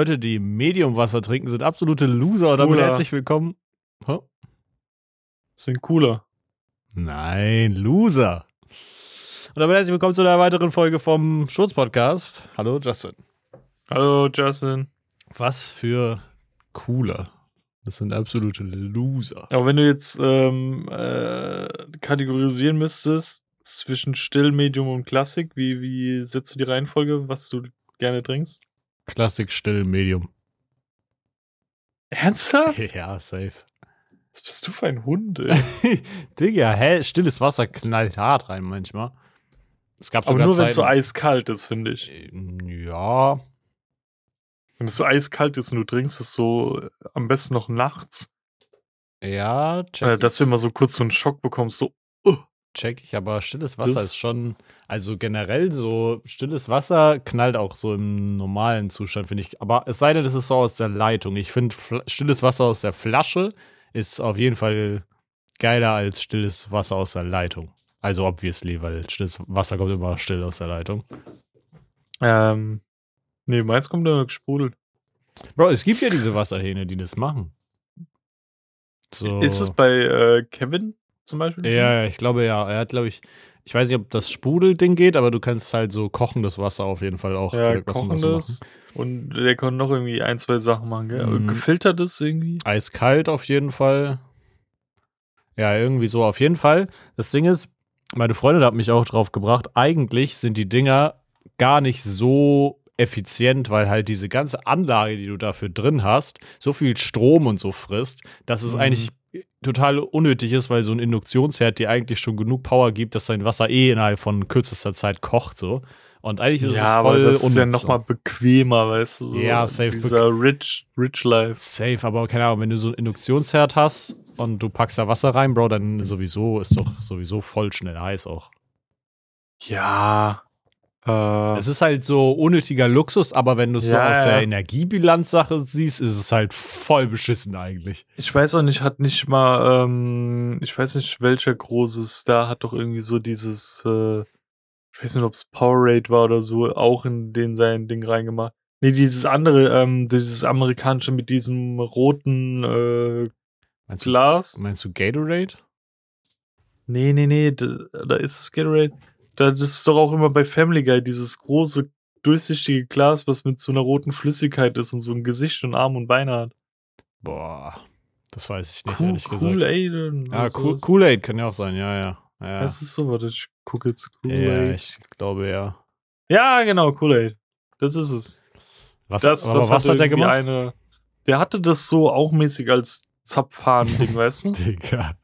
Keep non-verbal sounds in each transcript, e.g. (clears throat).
Leute, die Medium-Wasser trinken, sind absolute Loser. Und damit Cooler. herzlich willkommen. Hä? Sind cooler. Nein, Loser. Und damit herzlich willkommen zu einer weiteren Folge vom Schurz-Podcast. Hallo, Justin. Hallo, Justin. Was für Cooler. Das sind absolute Loser. Aber wenn du jetzt ähm, äh, kategorisieren müsstest zwischen Still, Medium und Klassik, wie, wie setzt du die Reihenfolge, was du gerne trinkst? Klassik, still, Medium. Ernsthaft? (laughs) Ja, safe. Was bist du für ein Hund, ey? (laughs) Digga, hä? Stilles Wasser knallt hart rein manchmal. Es gab Aber sogar nur wenn es so eiskalt ist, finde ich. Ja, Wenn es so eiskalt ist und du trinkst es so äh, am besten noch nachts, ja, check, äh, dass du immer so kurz so einen Schock bekommst, so, check ich, aber stilles Wasser Das- ist schon, also generell so, stilles Wasser knallt auch so im normalen Zustand, finde ich. Aber es sei denn, das ist so aus der Leitung. Ich finde, stilles Wasser aus der Flasche ist auf jeden Fall geiler als stilles Wasser aus der Leitung. Also obviously, weil stilles Wasser kommt immer still aus der Leitung. ähm, nee, meins kommt da gesprudelt. Bro, es gibt ja diese Wasserhähne, die das machen. So. Ist es bei äh, Kevin zum Beispiel? Ja, ja, ich glaube ja. Er hat, glaube ich, ich weiß nicht, ob das Sprudelding geht, aber du kannst halt so kochendes Wasser auf jeden Fall auch Ja, kochendes. Und der kann noch irgendwie ein, zwei Sachen machen, gell? Mhm. Gefiltertes irgendwie. Eiskalt auf jeden Fall. Ja, irgendwie so auf jeden Fall. Das Ding ist, meine Freundin hat mich auch drauf gebracht, eigentlich sind die Dinger gar nicht so effizient, weil halt diese ganze Anlage, die du dafür drin hast, so viel Strom und so frisst, dass es Mhm. eigentlich total unnötig ist, weil so ein Induktionsherd dir eigentlich schon genug Power gibt, dass dein Wasser eh innerhalb von kürzester Zeit kocht so. Und eigentlich ist ja, es voll aber das ist ja so. nochmal bequemer, weißt du, so. Ja, safe Dieser rich, rich life. Safe, aber keine Ahnung, wenn du so ein Induktionsherd hast und du packst da Wasser rein, Bro, dann sowieso ist doch sowieso voll schnell heiß auch. Ja. Es ist halt so unnötiger Luxus, aber wenn du es so Ja, aus ja. der Energiebilanzsache siehst, ist es halt voll beschissen eigentlich. ich weiß auch nicht, hat nicht mal, ähm, ich weiß nicht, welcher große Star hat doch irgendwie so dieses, äh, ich weiß nicht, ob es Powerade war oder so, auch in den sein Ding reingemacht. Nee, dieses andere, ähm, dieses amerikanische mit diesem roten äh, Meinst du, Glas. meinst du Gatorade? Nee, nee, nee, da, da ist es Gatorade. Da, das ist doch auch immer bei Family Guy, dieses große, durchsichtige Glas, was mit so einer roten Flüssigkeit ist und so ein Gesicht und Arm und Beine hat. Boah, das weiß ich nicht, Cool, ehrlich gesagt. cool Aid. Ja, Kool-Aid kann ja auch sein, ja, ja. Ja, Das ist so, warte, ich gucke jetzt ja, Kool-Aid. ich glaube ja. Ja, genau, Kool-Aid. Das ist es. Was, Das, das was hat er irgendwie gemacht? Eine, der hatte das so auch mäßig als Zapfhahn-Ding, weißt du? (laughs) Digga.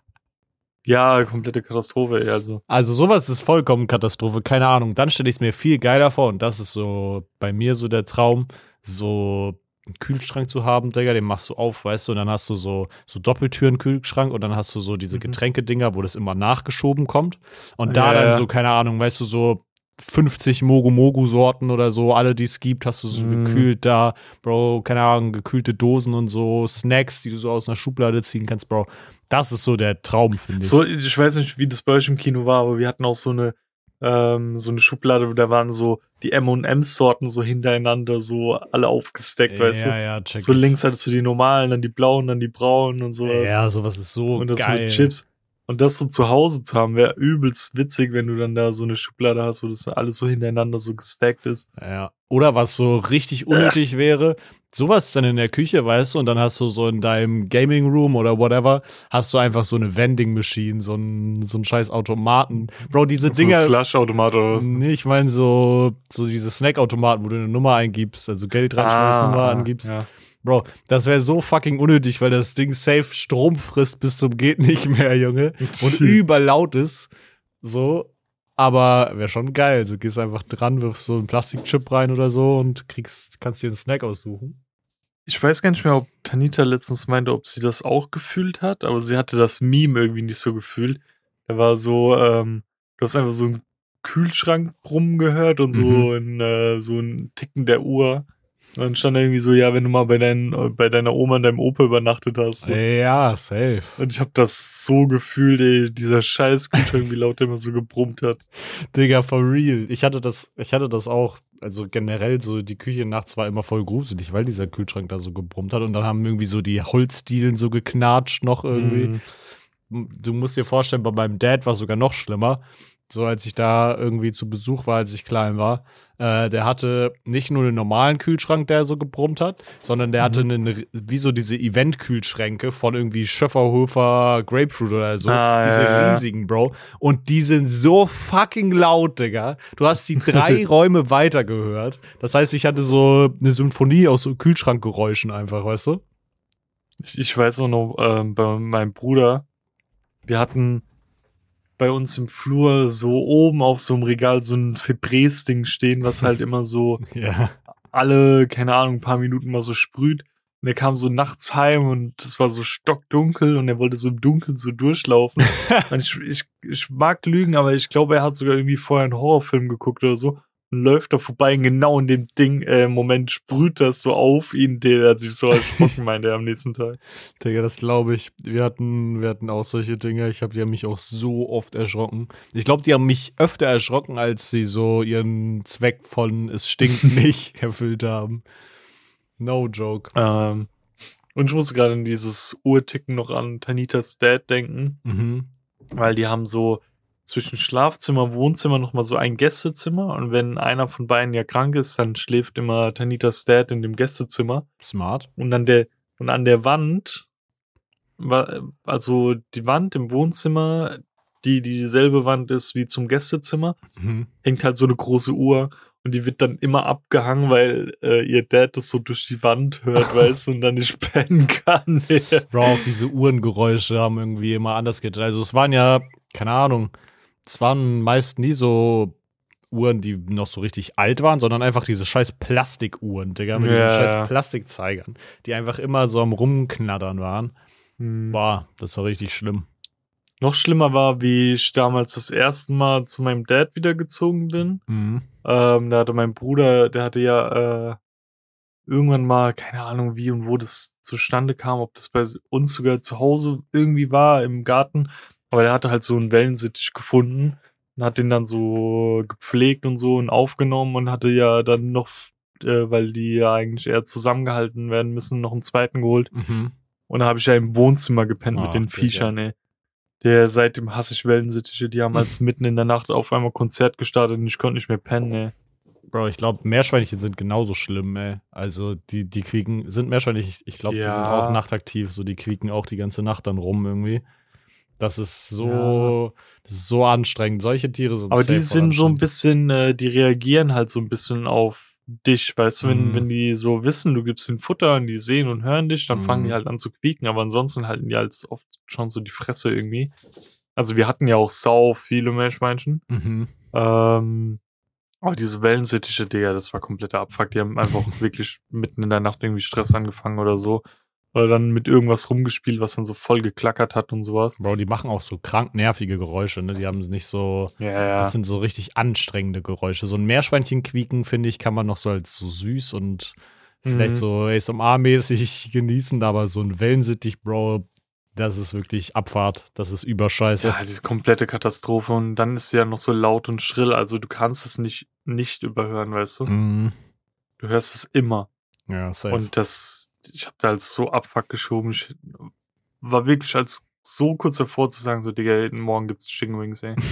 Ja, komplette Katastrophe, ey, also. Also sowas ist vollkommen Katastrophe, keine Ahnung. Dann stelle ich es mir viel geiler vor und das ist so bei mir so der Traum, so einen Kühlschrank zu haben, Digga, den machst du auf, weißt du, und dann hast du so, so Doppeltüren-Kühlschrank und dann hast du so diese Mhm. Getränkedinger, wo das immer nachgeschoben kommt und da Ja, dann so, keine Ahnung, weißt du, so 50 Mogu-Mogu-Sorten oder so, alle, die es gibt, hast du so Mhm. gekühlt da, Bro, keine Ahnung, gekühlte Dosen und so, Snacks, die du so aus einer Schublade ziehen kannst, Bro. Das ist so der Traum, finde ich. So, ich weiß nicht, wie das bei euch im Kino war, aber wir hatten auch so eine, ähm, so eine Schublade, da waren so die M&M-Sorten so hintereinander, so alle aufgesteckt, weißt ja, du? ja, check So ich. links hattest du die normalen, dann die blauen, dann die braunen und sowas. Ja, sowas ist so und das geil. mit Chips. Und das so zu Hause zu haben, wäre übelst witzig, wenn du dann da so eine Schublade hast, wo das alles so hintereinander so gestackt ist. Ja. Oder was so richtig unnötig wäre, sowas dann in der Küche, weißt du, und dann hast du so in deinem Gaming Room oder whatever, hast du einfach so eine Vending Machine, so ein, so ein scheiß Automaten. Bro, diese Dinger. So Slush-Automat oder was? Nee, ich meine so, so diese Snackautomaten, wo du eine Nummer eingibst, also Geld reinschmeißen, Nummer angibst. Ja. Bro, das wäre so fucking unnötig, weil das Ding safe Strom frisst bis zum geht nicht mehr, Junge. Und (laughs) überlaut ist. So. Aber wäre schon geil. Du gehst einfach dran, wirfst so einen Plastikchip rein oder so und kriegst, kannst dir einen Snack aussuchen. Ich weiß gar nicht mehr, ob Tanita letztens meinte, ob sie das auch gefühlt hat, aber sie hatte das Meme irgendwie nicht so gefühlt. Da war so, ähm, du hast einfach so einen Kühlschrank brummen gehört und so Mhm. ein, äh, so ein Ticken der Uhr. Und dann stand irgendwie so, ja, wenn du mal bei, dein, bei deiner Oma und deinem Opa übernachtet hast. Ja, safe. Und ich habe das so gefühlt, ey, dieser scheiß Kühlschrank, wie laut der immer so gebrummt hat. Digga, for real. Ich hatte das, ich hatte das auch, also generell so, die Küche nachts war immer voll gruselig, weil dieser Kühlschrank da so gebrummt hat und dann haben irgendwie so die Holzdielen so geknatscht noch irgendwie. Mhm. Du musst dir vorstellen, bei meinem Dad war es sogar noch schlimmer. So als ich da irgendwie zu Besuch war, als ich klein war, äh, der hatte nicht nur einen normalen Kühlschrank, der so gebrummt hat, sondern der hatte einen, wie so diese Event-Kühlschränke von irgendwie Schöfferhofer Grapefruit oder so. Ah, diese ja, ja. riesigen, Bro. Und die sind so fucking laut, Digga. Du hast die drei (laughs) Räume weiter gehört. Das heißt, ich hatte so eine Symphonie aus so Kühlschrankgeräuschen einfach, weißt du? Ich, ich weiß auch noch, ähm, bei meinem Bruder, wir hatten bei uns im Flur so oben auf so einem Regal so ein Febreze-Ding stehen, was halt immer so (laughs) Ja. alle, keine Ahnung, ein paar Minuten mal so sprüht. Und er kam so nachts heim und es war so stockdunkel und er wollte so im Dunkeln so durchlaufen. (laughs) und ich, ich, ich mag lügen, aber ich glaube, er hat sogar irgendwie vorher einen Horrorfilm geguckt oder so läuft da vorbei und genau in dem Ding, äh, Moment sprüht das so auf ihn, der hat sich so erschrocken, (laughs) meinte er am nächsten Tag. Digga, das glaube ich. Wir hatten, wir hatten auch solche Dinge. Ich habe die haben mich auch so oft erschrocken. Ich glaube, die haben mich öfter erschrocken, als sie so ihren Zweck von es stinkt (laughs) nicht erfüllt haben. No joke. Ähm, und ich musste gerade an dieses Uhrticken noch an Tanitas Dad denken, Mhm. weil die haben so zwischen Schlafzimmer und Wohnzimmer nochmal so ein Gästezimmer und wenn einer von beiden ja krank ist, dann schläft immer Tanitas Dad in dem Gästezimmer Smart. und an der und an der Wand also die Wand im Wohnzimmer, die dieselbe Wand ist wie zum Gästezimmer, Mhm. hängt halt so eine große Uhr und die wird dann immer abgehangen, weil äh, ihr Dad das so durch die Wand hört, (laughs) weißt du, und dann nicht pennen kann. Bro, auch diese Uhrengeräusche haben irgendwie immer anders getan. Also es waren ja, keine Ahnung, es waren meist nie so Uhren, die noch so richtig alt waren, sondern einfach diese scheiß Plastikuhren, Digga, mit Ja, diesen scheiß. Plastikzeigern, die einfach immer so am Rumknattern waren. Hm. Boah, das war richtig schlimm. Noch schlimmer war, wie ich damals das erste Mal zu meinem Dad wiedergezogen bin. Mhm. Ähm, da hatte mein Bruder, der hatte ja äh, irgendwann mal, keine Ahnung wie und wo das zustande kam, ob das bei uns sogar zu Hause irgendwie war, im Garten. Aber der hatte halt so einen Wellensittich gefunden und hat den dann so gepflegt und so und aufgenommen und hatte ja dann noch, äh, weil die ja eigentlich eher zusammengehalten werden müssen, noch einen zweiten geholt. Mhm. Und da habe ich ja im Wohnzimmer gepennt Ach, mit den Digga. Viechern, ey. Der seitdem hasse ich Wellensittiche, die haben (laughs) als mitten in der Nacht auf einmal Konzert gestartet und ich konnte nicht mehr pennen, ey. Bro, ich glaube, Meerschweinchen sind genauso schlimm, ey. Also, die, die quieken, sind Meerschweinchen, ich glaube, die sind Ja. auch nachtaktiv, so, die quieken auch die ganze Nacht dann rum irgendwie. Das ist so, das ist so anstrengend. Solche Tiere sind Aber die sind so ein bisschen, äh, die reagieren halt so ein bisschen auf dich, weißt du, wenn, Mhm. wenn die so wissen, du gibst ihnen Futter und die sehen und hören dich, dann fangen Mhm. die halt an zu quieken, aber ansonsten halten die halt oft schon so die Fresse irgendwie. Also wir hatten ja auch sau viele Meerschweinchen. Mhm. Ähm, aber diese Wellensittiche, Digga, das war kompletter Abfuck. Die haben einfach (laughs) wirklich mitten in der Nacht irgendwie Stress angefangen oder so. Oder dann mit irgendwas rumgespielt, was dann so voll geklackert hat und sowas. Bro, die machen auch so krank nervige Geräusche, ne? Die haben nicht so, Ja, ja. das sind so richtig anstrengende Geräusche. So ein Meerschweinchen quieken, finde ich, kann man noch so als so süß und vielleicht Mhm. so ASMR-mäßig genießen, aber so ein Wellensittich, Bro, das ist wirklich Abfahrt. Das ist überscheiße. Ja, diese komplette Katastrophe. Und dann ist sie ja noch so laut und schrill. Also du kannst es nicht, nicht überhören, weißt du? Mhm. Du hörst es immer. Ja, safe. Und das, ich habe da als so Abfuck geschoben. Ich war wirklich als so kurz davor zu sagen, so, Digga, morgen gibt's Chicken Wings, ey. (laughs)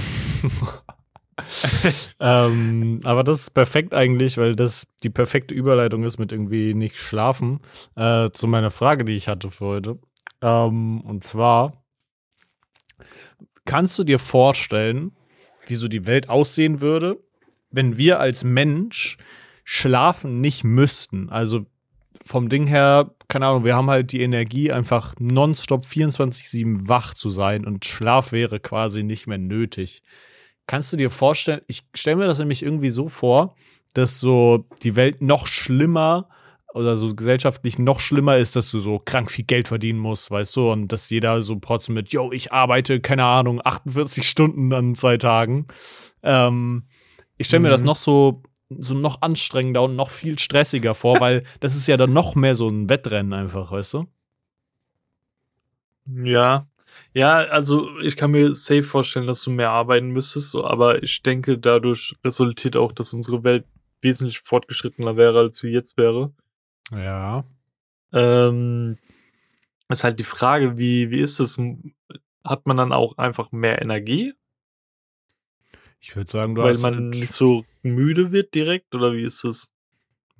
ähm, aber das ist perfekt eigentlich, weil das die perfekte Überleitung ist mit irgendwie nicht schlafen äh, zu meiner Frage, die ich hatte für heute. Ähm, und zwar, kannst du dir vorstellen, wie so die Welt aussehen würde, wenn wir als Mensch schlafen nicht müssten? Also vom Ding her, keine Ahnung, wir haben halt die Energie, einfach nonstop 24-7 wach zu sein und Schlaf wäre quasi nicht mehr nötig. Kannst du dir vorstellen, ich stelle mir das nämlich irgendwie so vor, dass so die Welt noch schlimmer oder so gesellschaftlich noch schlimmer ist, dass du so krank viel Geld verdienen musst, weißt du, und dass jeder so protzen mit, yo, ich arbeite, keine Ahnung, 48 Stunden an zwei Tagen. Ähm, ich stelle mir Mhm. das noch so so noch anstrengender und noch viel stressiger vor, weil (laughs) das ist ja dann noch mehr so ein Wettrennen einfach, weißt du? Ja. Ja, also ich kann mir safe vorstellen, dass du mehr arbeiten müsstest, so, aber ich denke, dadurch resultiert auch, dass unsere Welt wesentlich fortgeschrittener wäre, als sie jetzt wäre. Ja. Ähm, ist halt die Frage, wie, wie ist es? Hat man dann auch einfach mehr Energie? Ich würde sagen, du weil hast man nicht so müde wird direkt oder wie ist es?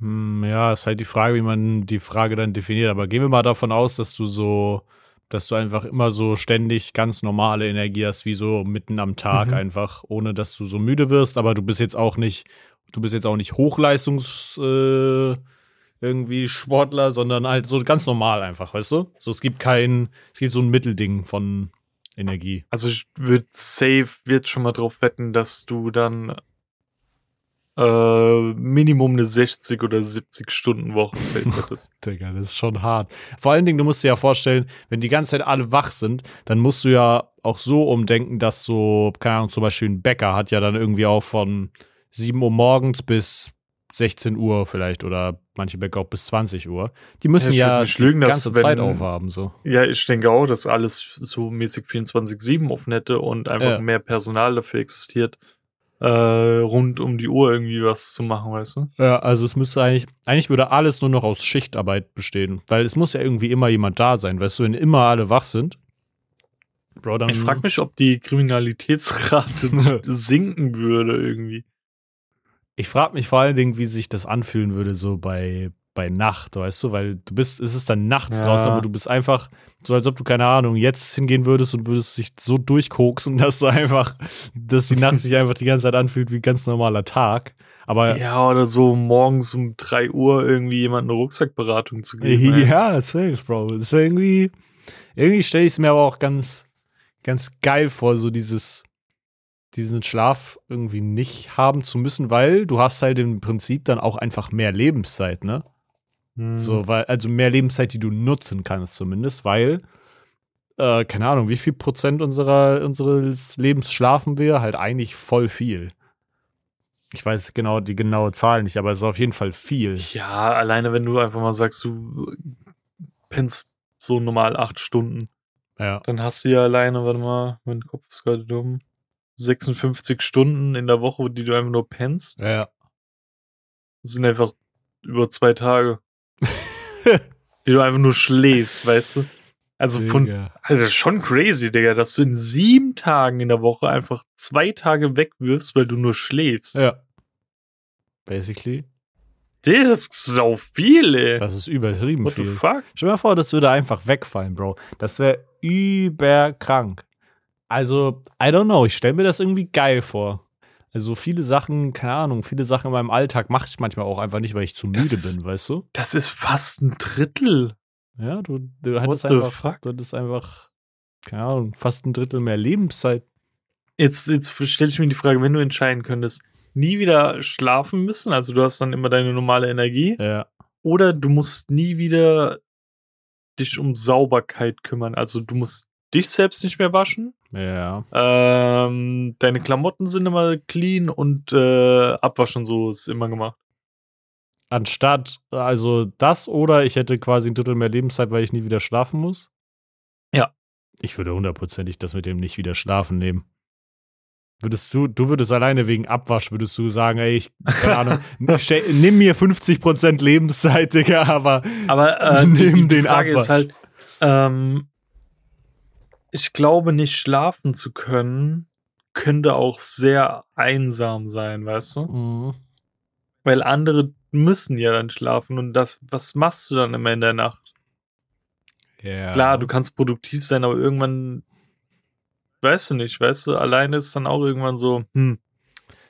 Hm, ja, ist halt die Frage, wie man die Frage dann definiert. Aber gehen wir mal davon aus, dass du so, dass du einfach immer so ständig ganz normale Energie hast, wie so mitten am Tag Mhm. einfach, ohne dass du so müde wirst. Aber du bist jetzt auch nicht, du bist jetzt auch nicht Hochleistungs äh, irgendwie Sportler, sondern halt so ganz normal einfach, weißt du? So, es gibt kein, es gibt so ein Mittelding von Energie. Also ich würde safe wird schon mal drauf wetten, dass du dann äh, Minimum eine 60 oder 70 Stunden Woche safe hättest. Digga, das ist schon hart. Vor allen Dingen, du musst dir ja vorstellen, wenn die ganze Zeit alle wach sind, dann musst du ja auch so umdenken, dass so, keine Ahnung, zum Beispiel ein Bäcker hat ja dann irgendwie auch von 7 Uhr morgens bis 16 Uhr vielleicht oder manche Bäcker auch bis 20 Uhr. Die müssen ja, nicht die lügen, dass ganze wenn- Zeit aufhaben, so. ja, ich denke auch, dass alles so mäßig 24-7 offen hätte und einfach Ja. mehr Personal dafür existiert, äh, rund um die Uhr irgendwie was zu machen, weißt du? Ja, also es müsste eigentlich, eigentlich würde alles nur noch aus Schichtarbeit bestehen, weil es muss ja irgendwie immer jemand da sein, weißt du, wenn immer alle wach sind. Bro, dann Ich frage mich, ob die Kriminalitätsrate (laughs) sinken würde irgendwie. Ich frage mich vor allen Dingen, wie sich das anfühlen würde, so bei, bei Nacht, weißt du, weil du bist, es ist dann nachts Ja. draußen, aber du bist einfach so, als ob du, keine Ahnung, jetzt hingehen würdest und würdest dich so durchkoksen, (laughs) dass du einfach, dass die Nacht sich einfach die ganze Zeit anfühlt wie ein ganz normaler Tag. Aber Ja, oder so morgens um 3 Uhr irgendwie jemand eine Rucksackberatung zu geben. (laughs) ja, safe, Bro. Das wäre irgendwie, irgendwie stelle ich es mir aber auch ganz, ganz geil vor, so dieses, diesen Schlaf irgendwie nicht haben zu müssen, weil du hast halt im Prinzip dann auch einfach mehr Lebenszeit, ne? Hm. So, weil, also mehr Lebenszeit, die du nutzen kannst, zumindest, weil, äh, keine Ahnung, wie viel Prozent unserer, unseres Lebens schlafen wir? Halt eigentlich voll viel. Ich weiß genau die genaue Zahl nicht, aber es ist auf jeden Fall viel. Ja, alleine wenn du einfach mal sagst, du pennst so normal acht Stunden, Ja. dann hast du ja alleine, warte mal, mein Kopf ist gerade dumm, 56 Stunden in der Woche, die du einfach nur pennst. Ja. Das sind einfach über zwei Tage, die du einfach nur schläfst, weißt du? Also von, Digga. also das ist schon crazy, Digga, dass du in sieben Tagen in der Woche einfach zwei Tage wegwirfst, weil du nur schläfst. Ja. Basically. Das ist so viel, ey. Das ist übertrieben What the viel. fuck? Stell dir mal vor, das würde einfach wegfallen, Bro. Das wäre überkrank. Also, I don't know, ich stelle mir das irgendwie geil vor. Also viele Sachen, keine Ahnung, viele Sachen in meinem Alltag mache ich manchmal auch einfach nicht, weil ich zu Das müde ist- bin, weißt du? Das ist fast ein Drittel. Ja, du, du hattest einfach, fuck? du hattest einfach, keine Ahnung, fast ein Drittel mehr Lebenszeit. Jetzt, jetzt stelle ich mir die Frage, wenn du entscheiden könntest, nie wieder schlafen müssen, also du hast dann immer deine normale Energie, Ja, oder du musst nie wieder dich um Sauberkeit kümmern. Also du musst dich selbst nicht mehr waschen. ja. Ähm, deine Klamotten sind immer clean und äh, Abwaschen so ist immer gemacht. Anstatt, also das oder ich hätte quasi ein Drittel mehr Lebenszeit, weil ich nie wieder schlafen muss. Ja. Ich würde hundertprozentig das mit dem nicht wieder schlafen nehmen. Würdest du, du würdest alleine wegen Abwasch, würdest du sagen, ey, ich, keine Ahnung, (laughs) nimm mir 50% Lebenszeit, (laughs) Digga, aber Aber äh, die, Nimm die den Frage ist Abwasch. halt, ähm, ich glaube, nicht schlafen zu können, könnte auch sehr einsam sein, weißt du? Mhm. Weil andere müssen ja dann schlafen und das, was machst du dann immer in der Nacht? ja. Klar, du kannst produktiv sein, aber irgendwann, weißt du nicht, weißt du, alleine ist dann auch irgendwann so, hm,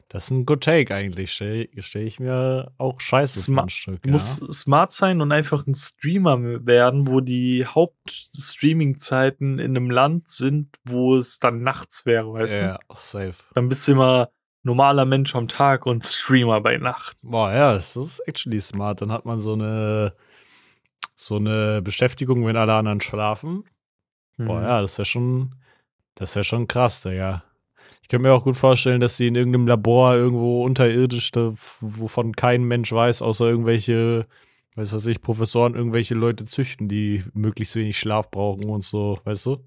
Das ist ein good take eigentlich. Stell, stell ich mir auch scheiße Sma- vor ein Stück. du musst smart sein und einfach ein Streamer werden, wo die Hauptstreaming-Zeiten in einem Land sind, wo es dann nachts wäre, weißt ja. du? ja, safe. Dann bist du immer normaler Mensch am Tag und Streamer bei Nacht. Boah, ja, das ist actually smart. Dann hat man so eine, so eine Beschäftigung, wenn alle anderen schlafen. Boah, Mhm. ja, das wäre schon, das wäre schon krass, Digga. Ich könnte mir auch gut vorstellen, dass sie in irgendeinem Labor irgendwo unterirdisch, da, wovon kein Mensch weiß, außer irgendwelche, weiß was ich, Professoren, irgendwelche Leute züchten, die möglichst wenig Schlaf brauchen und so, weißt du?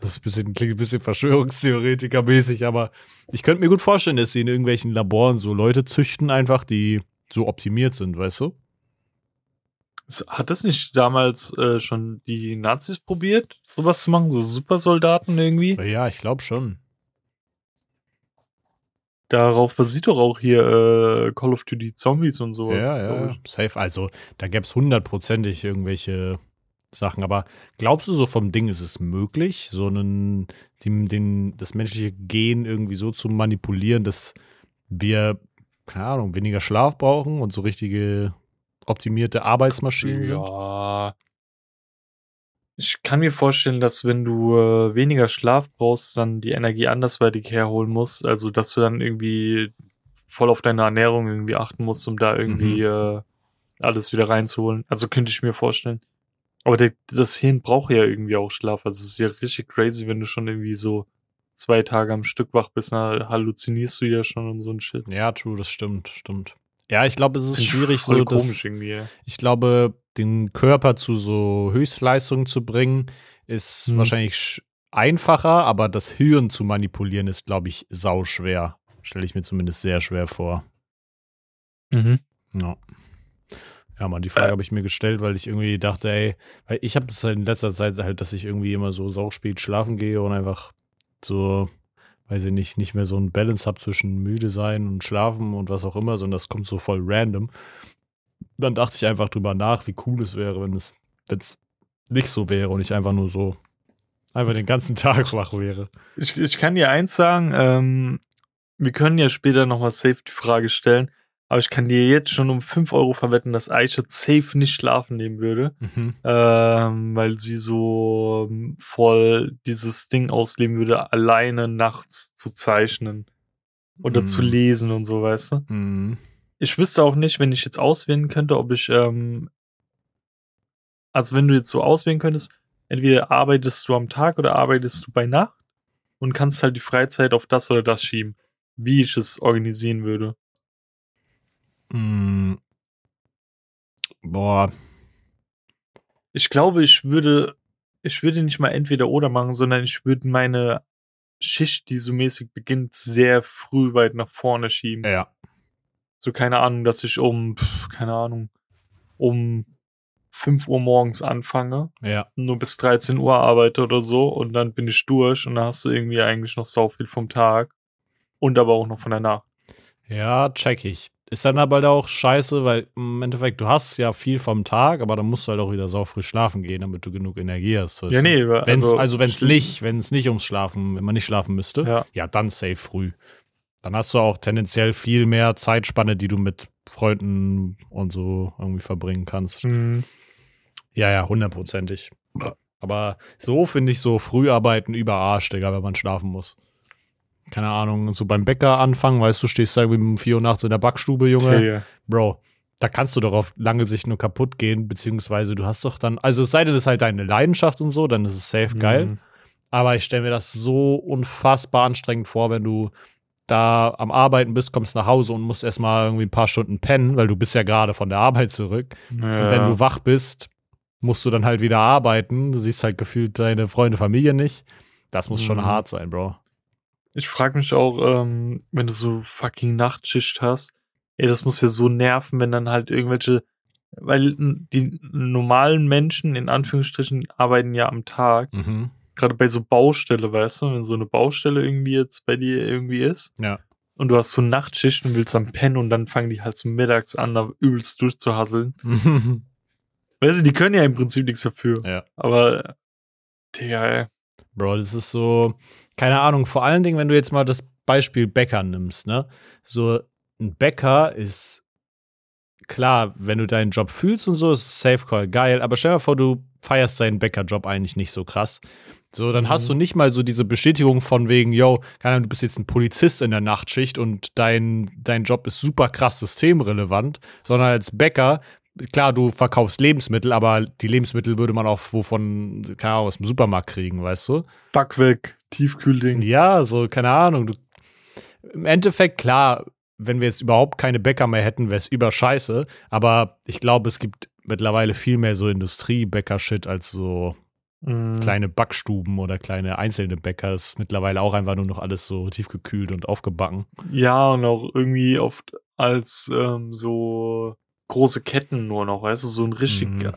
Das ist ein bisschen, klingt ein bisschen Verschwörungstheoretiker-mäßig, aber ich könnte mir gut vorstellen, dass sie in irgendwelchen Laboren so Leute züchten, einfach, die so optimiert sind, weißt du? Hat das nicht damals äh, schon die Nazis probiert, sowas zu machen? So Supersoldaten irgendwie? Ja, ich glaube schon. Darauf basiert doch auch hier äh, Call of Duty Zombies und sowas. Ja, ja, safe. Also, da gäbe es hundertprozentig irgendwelche Sachen. Aber glaubst du, so vom Ding ist es möglich, so einen, den, den, das menschliche Gen irgendwie so zu manipulieren, dass wir, keine Ahnung, weniger Schlaf brauchen und so richtige optimierte Arbeitsmaschinen sind? Ich kann mir vorstellen, dass wenn du äh, weniger Schlaf brauchst, dann die Energie andersweitig herholen musst. Also, dass du dann irgendwie voll auf deine Ernährung irgendwie achten musst, um da irgendwie Mhm. äh, alles wieder reinzuholen. Also könnte ich mir vorstellen. Aber der, das Hirn braucht ja irgendwie auch Schlaf. Also es ist ja richtig crazy, wenn du schon irgendwie so zwei Tage am Stück wach bist, dann halluzinierst du ja schon und so ein Shit. Ja, true, das stimmt, stimmt. Ja, ich glaube, es ist schwierig, so das, komisch irgendwie. ja. Ich glaube, den Körper zu so Höchstleistungen zu bringen, ist Mhm. wahrscheinlich sch- einfacher, aber das Hirn zu manipulieren ist, glaube ich, sau schwer. Stelle ich mir zumindest sehr schwer vor. Mhm. Ja. Ja, Mann, die Frage habe ich mir gestellt, weil ich irgendwie dachte, ey, weil ich habe das halt in letzter Zeit halt, dass ich irgendwie immer so sauspät schlafen gehe und einfach so, weiß ich nicht, nicht mehr so ein Balance habe zwischen müde sein und schlafen und was auch immer, sondern das kommt so voll random. Dann dachte ich einfach drüber nach, wie cool es wäre, wenn es wenn's nicht so wäre und ich einfach nur so einfach den ganzen (laughs) Tag wach wäre. Ich, ich kann dir eins sagen, ähm, wir können ja später nochmal safe die Frage stellen, aber ich kann dir jetzt schon um 5 Euro verwetten, dass Aisha safe nicht schlafen nehmen würde, Mhm. ähm, weil sie so ähm, voll dieses Ding ausleben würde, alleine nachts zu zeichnen oder zu Mhm. lesen und so, weißt du? Mhm. Ich wüsste auch nicht, wenn ich jetzt auswählen könnte, ob ich, ähm, also wenn du jetzt so auswählen könntest, entweder arbeitest du am Tag oder arbeitest du bei Nacht und kannst halt die Freizeit auf das oder das schieben, wie ich es organisieren würde. Mhm. Boah, Ich glaube, ich würde, ich würde nicht mal entweder oder machen, sondern ich würde meine Schicht, die so mäßig beginnt, sehr früh weit nach vorne schieben. ja. So, keine Ahnung, dass ich um, keine Ahnung, um 5 Uhr morgens anfange Ja. nur bis 13 Uhr arbeite oder so und dann bin ich durch und dann hast du irgendwie eigentlich noch so viel vom Tag und aber auch noch von der Nacht. Ja, check ich. Ist dann aber auch scheiße, weil im Endeffekt, du hast ja viel vom Tag, aber dann musst du halt auch wieder saufrüh schlafen gehen, damit du genug Energie hast. Ja, nee, Wenn's, also, also, wenn es nicht, wenn es nicht ums Schlafen, wenn man nicht schlafen müsste, Ja. ja, dann safe früh. Dann hast du auch tendenziell viel mehr Zeitspanne, die du mit Freunden und so irgendwie verbringen kannst. Hm, Ja, ja, hundertprozentig. Aber so finde ich so Früharbeiten über Arsch, Digga, wenn man schlafen muss. Keine Ahnung, so beim Bäcker anfangen, weißt du, stehst da irgendwie um 4 Uhr nachts in der Backstube, Junge. okay. Bro, da kannst du doch auf lange Sicht nur kaputt gehen, beziehungsweise du hast doch dann, also es sei denn, es ist halt deine Leidenschaft und so, dann ist es safe geil. Hm, Aber ich stelle mir das so unfassbar anstrengend vor, wenn du da am Arbeiten bist, kommst nach Hause und musst erstmal irgendwie ein paar Stunden pennen, weil du bist ja gerade von der Arbeit zurück. Ja. Und wenn du wach bist, musst du dann halt wieder arbeiten. Du siehst halt gefühlt deine Freunde, Familie nicht. Das muss schon Mhm. hart sein, Bro. Ich frage mich auch, ähm, wenn du so fucking Nachtschicht hast, ey, das muss ja so nerven, wenn dann halt irgendwelche, weil die normalen Menschen in Anführungsstrichen arbeiten ja am Tag, Mhm. gerade bei so Baustelle, weißt du, wenn so eine Baustelle irgendwie jetzt bei dir irgendwie ist. Ja. und du hast so Nachtschicht und willst dann pennen und dann fangen die halt so mittags an, da übelst durchzuhasseln. (laughs) Weißt du, die können ja im Prinzip nichts dafür. ja. Aber, Digga, ey. Bro, das ist so, keine Ahnung, vor allen Dingen, wenn du jetzt mal das Beispiel Bäcker nimmst, ne? So, ein Bäcker ist klar, wenn du deinen Job fühlst und so, ist Safe Call geil, aber stell dir vor, du feierst deinen Bäckerjob eigentlich nicht so krass. So, dann hast Mhm. du nicht mal so diese Bestätigung von wegen, yo, keine Ahnung, du bist jetzt ein Polizist in der Nachtschicht und dein, dein Job ist super krass systemrelevant, sondern als Bäcker klar, du verkaufst Lebensmittel, aber die Lebensmittel würde man auch wovon, keine Ahnung, aus dem Supermarkt kriegen, weißt du? Backwerk, Tiefkühlding. Ja, so, keine Ahnung. Du, Im Endeffekt, klar, wenn wir jetzt überhaupt keine Bäcker mehr hätten, wäre es überscheiße. Aber ich glaube, es gibt mittlerweile viel mehr so Industriebäcker-Shit als so Mm. kleine Backstuben oder kleine einzelne Bäcker. Das ist mittlerweile auch einfach nur noch alles so tiefgekühlt und aufgebacken. Ja, und auch irgendwie oft als ähm, so große Ketten nur noch, weißt du, so ein richtig Mhm.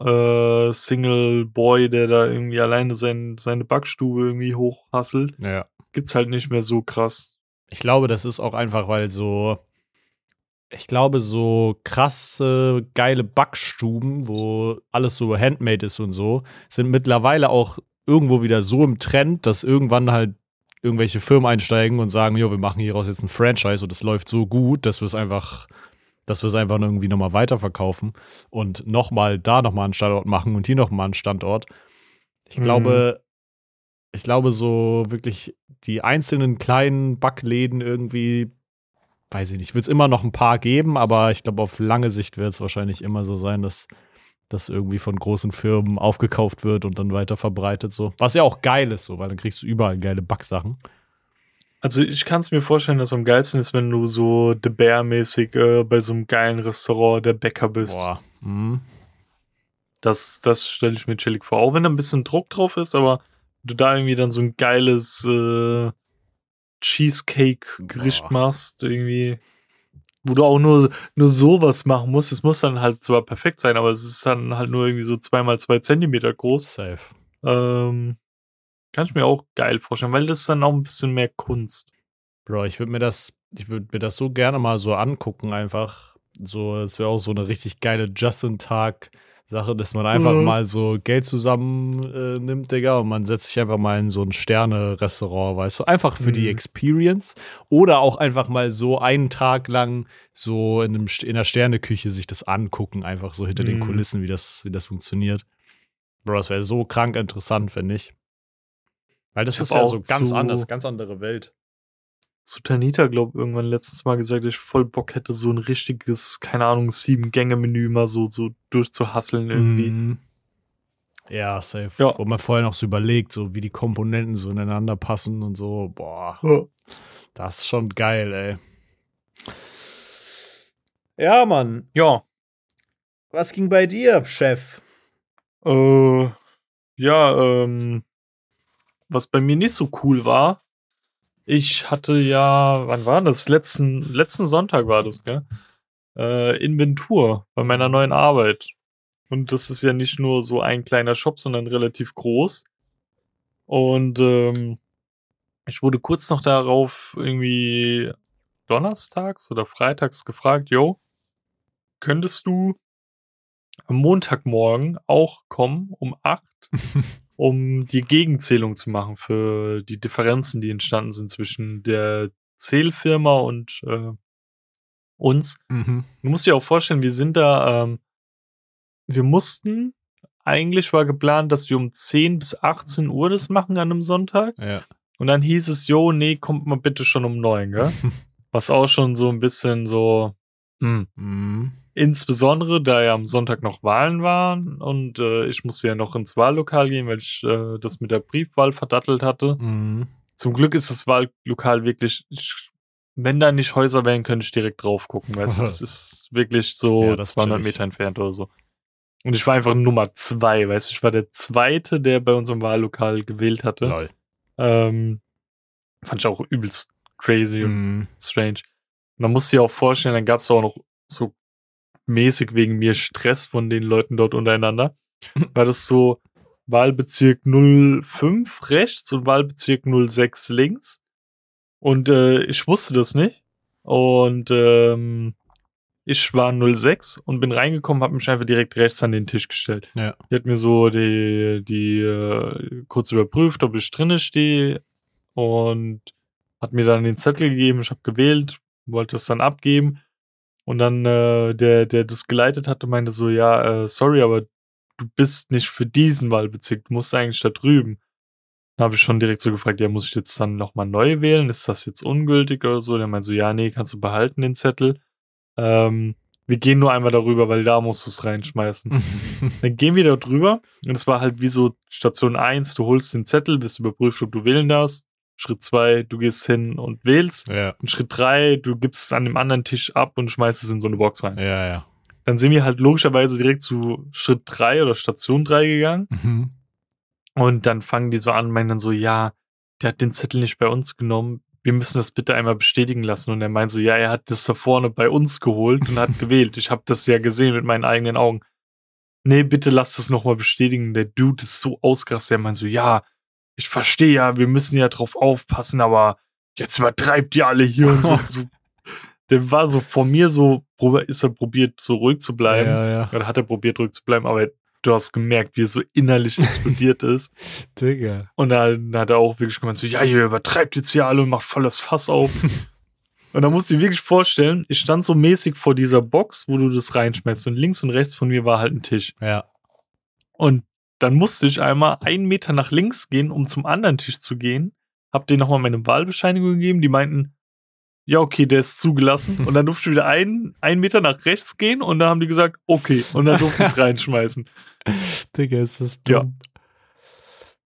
Äh, Single Boy, der da irgendwie alleine sein, seine Backstube irgendwie hochhasselt, Ja. gibt's halt nicht mehr so krass. Ich glaube, das ist auch einfach, weil so, ich glaube, so krasse, geile Backstuben, wo alles so handmade ist und so, sind mittlerweile auch irgendwo wieder so im Trend, dass irgendwann halt irgendwelche Firmen einsteigen und sagen, jo, wir machen hieraus jetzt ein Franchise und es läuft so gut, dass wir es einfach, dass wir es einfach irgendwie nochmal weiterverkaufen und nochmal da nochmal einen Standort machen und hier nochmal einen Standort. Ich Mhm. glaube, ich glaube, so wirklich die einzelnen kleinen Backläden irgendwie, weiß ich nicht, wird es immer noch ein paar geben, aber ich glaube, auf lange Sicht wird es wahrscheinlich immer so sein, dass das irgendwie von großen Firmen aufgekauft wird und dann weiter verbreitet so. Was ja auch geil ist, so, weil dann kriegst du überall geile Backsachen. Also ich kann es mir vorstellen, dass am geilsten ist, wenn du so The Bear-mäßig äh, bei so einem geilen Restaurant der Bäcker bist. Boah. Mhm. Das, das stelle ich mir chillig vor. Auch wenn da ein bisschen Druck drauf ist, aber du da irgendwie dann so ein geiles äh, Cheesecake-Gericht machst, irgendwie, wo du auch nur, nur sowas machen musst. Es muss dann halt zwar perfekt sein, aber es ist dann halt nur irgendwie so zweimal zwei Zentimeter groß. Safe. Ähm, kann ich mir auch geil vorstellen, weil das ist dann auch ein bisschen mehr Kunst. Bro, ich würde mir das, ich würde mir das so gerne mal so angucken, einfach. So, es wäre auch so eine richtig geile Justin-Tag-Sache, dass man einfach Mhm. mal so Geld zusammen äh, nimmt, Digga, und man setzt sich einfach mal in so ein Sterne-Restaurant, weißt du, einfach für die Mhm. Experience. Oder auch einfach mal so einen Tag lang so in, einem, in der Sterneküche sich das angucken, einfach so hinter den Mhm. Kulissen, wie das, wie das funktioniert. Bro, das wäre so krank interessant, finde ich. Weil das Ich ist ja auch so ganz zu- anders, ganz andere Welt. zu Tanita, glaube irgendwann letztes Mal gesagt, dass ich voll Bock hätte, so ein richtiges, keine Ahnung, Sieben-Gänge-Menü mal so, so durchzuhasseln irgendwie. Mhm. Ja, safe. Ja. Wo man vorher noch so überlegt, so wie die Komponenten so ineinander passen und so. Boah, Ja. das ist schon geil, ey. Ja, Mann. Ja, Was ging bei dir, Chef? äh, ja, ähm, was bei mir nicht so cool war, ich hatte ja, wann war das? Letzten, letzten Sonntag war das, gell? Äh, Inventur bei meiner neuen Arbeit. Und das ist ja nicht nur so ein kleiner Shop, sondern relativ groß. Und ähm, ich wurde kurz noch darauf irgendwie donnerstags oder freitags gefragt, yo, könntest du am Montagmorgen auch kommen um 8, (laughs) um die Gegenzählung zu machen für die Differenzen, die entstanden sind zwischen der Zählfirma und äh, uns. Mhm. Du musst dir auch vorstellen, wir sind da, ähm, wir mussten, eigentlich war geplant, dass wir um 10 bis 18 Uhr das machen an einem Sonntag. Ja. Und dann hieß es, jo, nee, kommt mal bitte schon um 9, gell? (laughs) Was auch schon so ein bisschen so, hm. Mhm. Insbesondere, da ja am Sonntag noch Wahlen waren und äh, ich musste ja noch ins Wahllokal gehen, weil ich äh, das mit der Briefwahl verdattelt hatte. Mhm. Zum Glück ist das Wahllokal wirklich, ich, wenn da nicht Häuser wären, könnte ich direkt drauf gucken. Weißt du, das (laughs) ist wirklich so Ja, das ist 200 chillig. Meter entfernt oder so. Und ich war einfach Nummer zwei, weißt du, ich war der Zweite, der bei unserem Wahllokal gewählt hatte. Lol. Ähm, fand ich auch übelst crazy und Mhm. strange. Und man muss sich auch vorstellen, dann gab es auch noch so mäßig wegen mir Stress von den Leuten dort untereinander. (laughs) War das so Wahlbezirk 05 rechts und Wahlbezirk 06 links. Und äh, ich wusste das nicht. Und ähm, ich war 06 und bin reingekommen, habe mich einfach direkt rechts an den Tisch gestellt. Ja. Die hat mir so die, die äh, kurz überprüft, ob ich drinne stehe und hat mir dann den Zettel gegeben. Ich habe gewählt, wollte es dann abgeben und dann äh, der, der das geleitet hatte, meinte so, ja, äh, sorry, aber du bist nicht für diesen Wahlbezirk, du musst eigentlich da drüben. Dann habe ich schon direkt so gefragt, ja, muss ich jetzt dann nochmal neu wählen? Ist das jetzt ungültig oder so? Der meinte so, ja, nee, kannst du behalten den Zettel. Ähm, wir gehen nur einmal darüber, weil da musst du es reinschmeißen. (laughs) Dann gehen wir da drüber und es war halt wie so Station 1, du holst den Zettel, wirst überprüft, ob du wählen darfst. Schritt 2, du gehst hin und wählst. ja, Und Schritt 3, du gibst es an dem anderen Tisch ab und schmeißt es in so eine Box rein. ja, ja. Dann sind wir halt logischerweise direkt zu Schritt 3 oder Station 3 gegangen. Mhm. Und dann fangen die so an, meinen dann so, ja, der hat den Zettel nicht bei uns genommen. Wir müssen das bitte einmal bestätigen lassen. Und er meint so, ja, er hat das da vorne bei uns geholt und hat (laughs) gewählt. Ich habe das ja gesehen mit meinen eigenen Augen. Nee, bitte lass das nochmal bestätigen. Der Dude ist so ausgerastet. Er meint so, ja, ich verstehe ja, wir müssen ja drauf aufpassen, aber jetzt übertreibt ihr alle hier und so. (laughs) so. Der war so vor mir so, ist er probiert, so ruhig zu bleiben. Ja, ja. Oder hat er probiert, ruhig zu bleiben, aber du hast gemerkt, wie er so innerlich explodiert (laughs) ist. Digga. Und dann hat er auch wirklich gemeint, so, ja, ihr übertreibt jetzt hier alle und macht voll das Fass auf. (laughs) und da musst du dir wirklich vorstellen, ich stand so mäßig vor dieser Box, wo du das reinschmeißt. Und links und rechts von mir war halt ein Tisch. Ja. Und dann musste ich einmal einen Meter nach links gehen, um zum anderen Tisch zu gehen. Hab denen nochmal meine Wahlbescheinigung gegeben. Die meinten, ja, okay, der ist zugelassen. (laughs) Und dann durfte ich wieder einen, einen Meter nach rechts gehen und dann haben die gesagt, okay. Und dann durfte ich es (laughs) reinschmeißen. Digga, ist das Ja. dumm.